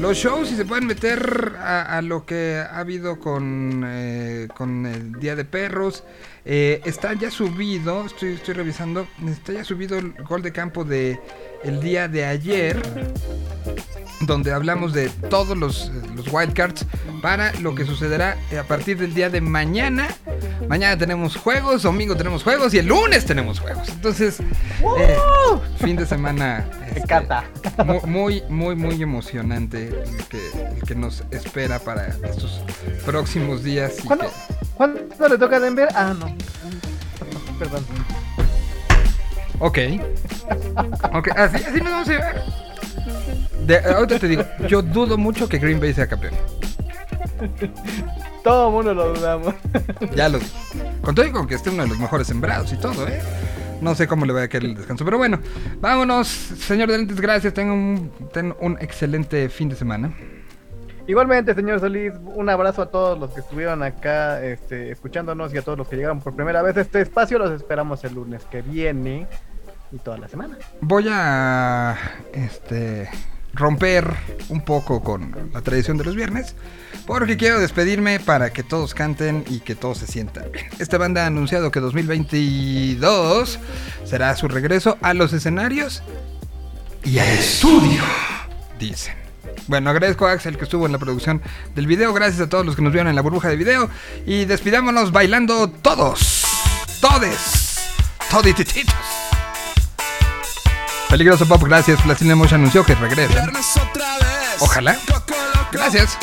los shows si se pueden meter a, a lo que ha habido con eh, con el día de perros eh, está ya subido estoy estoy revisando está ya subido el gol de campo de el día de ayer donde hablamos de todos los, eh, los wildcards para lo que sucederá eh, a partir del día de mañana. Mañana tenemos juegos, domingo tenemos juegos y el lunes tenemos juegos. Entonces, eh, fin de semana este, mu- muy, muy, muy emocionante el que, el que nos espera para estos próximos días. ¿Cuándo, que- ¿Cuándo le toca a Denver? Ah, no. Perdón. Ok. Ok, así, así nos vamos a llevar. De, ahorita te digo, yo dudo mucho que Green Bay sea campeón. Todo el mundo lo dudamos. Ya lo Con todo y con que esté uno de los mejores sembrados y todo, ¿eh? No sé cómo le va a quedar el descanso. Pero bueno, vámonos, señor de lentes, gracias. Tengan un, ten un excelente fin de semana. Igualmente, señor Solís, un abrazo a todos los que estuvieron acá este, escuchándonos y a todos los que llegaron por primera vez a este espacio. Los esperamos el lunes que viene y toda la semana. Voy a este romper un poco con la tradición de los viernes, porque quiero despedirme para que todos canten y que todos se sientan bien. Esta banda ha anunciado que 2022 será su regreso a los escenarios y al estudio, dicen. Bueno, agradezco a Axel que estuvo en la producción del video, gracias a todos los que nos vieron en la burbuja de video y despidámonos bailando todos, todes, toditititos. Peligroso Pop, gracias. Platinum Motion anunció que regresa. Ojalá. Gracias.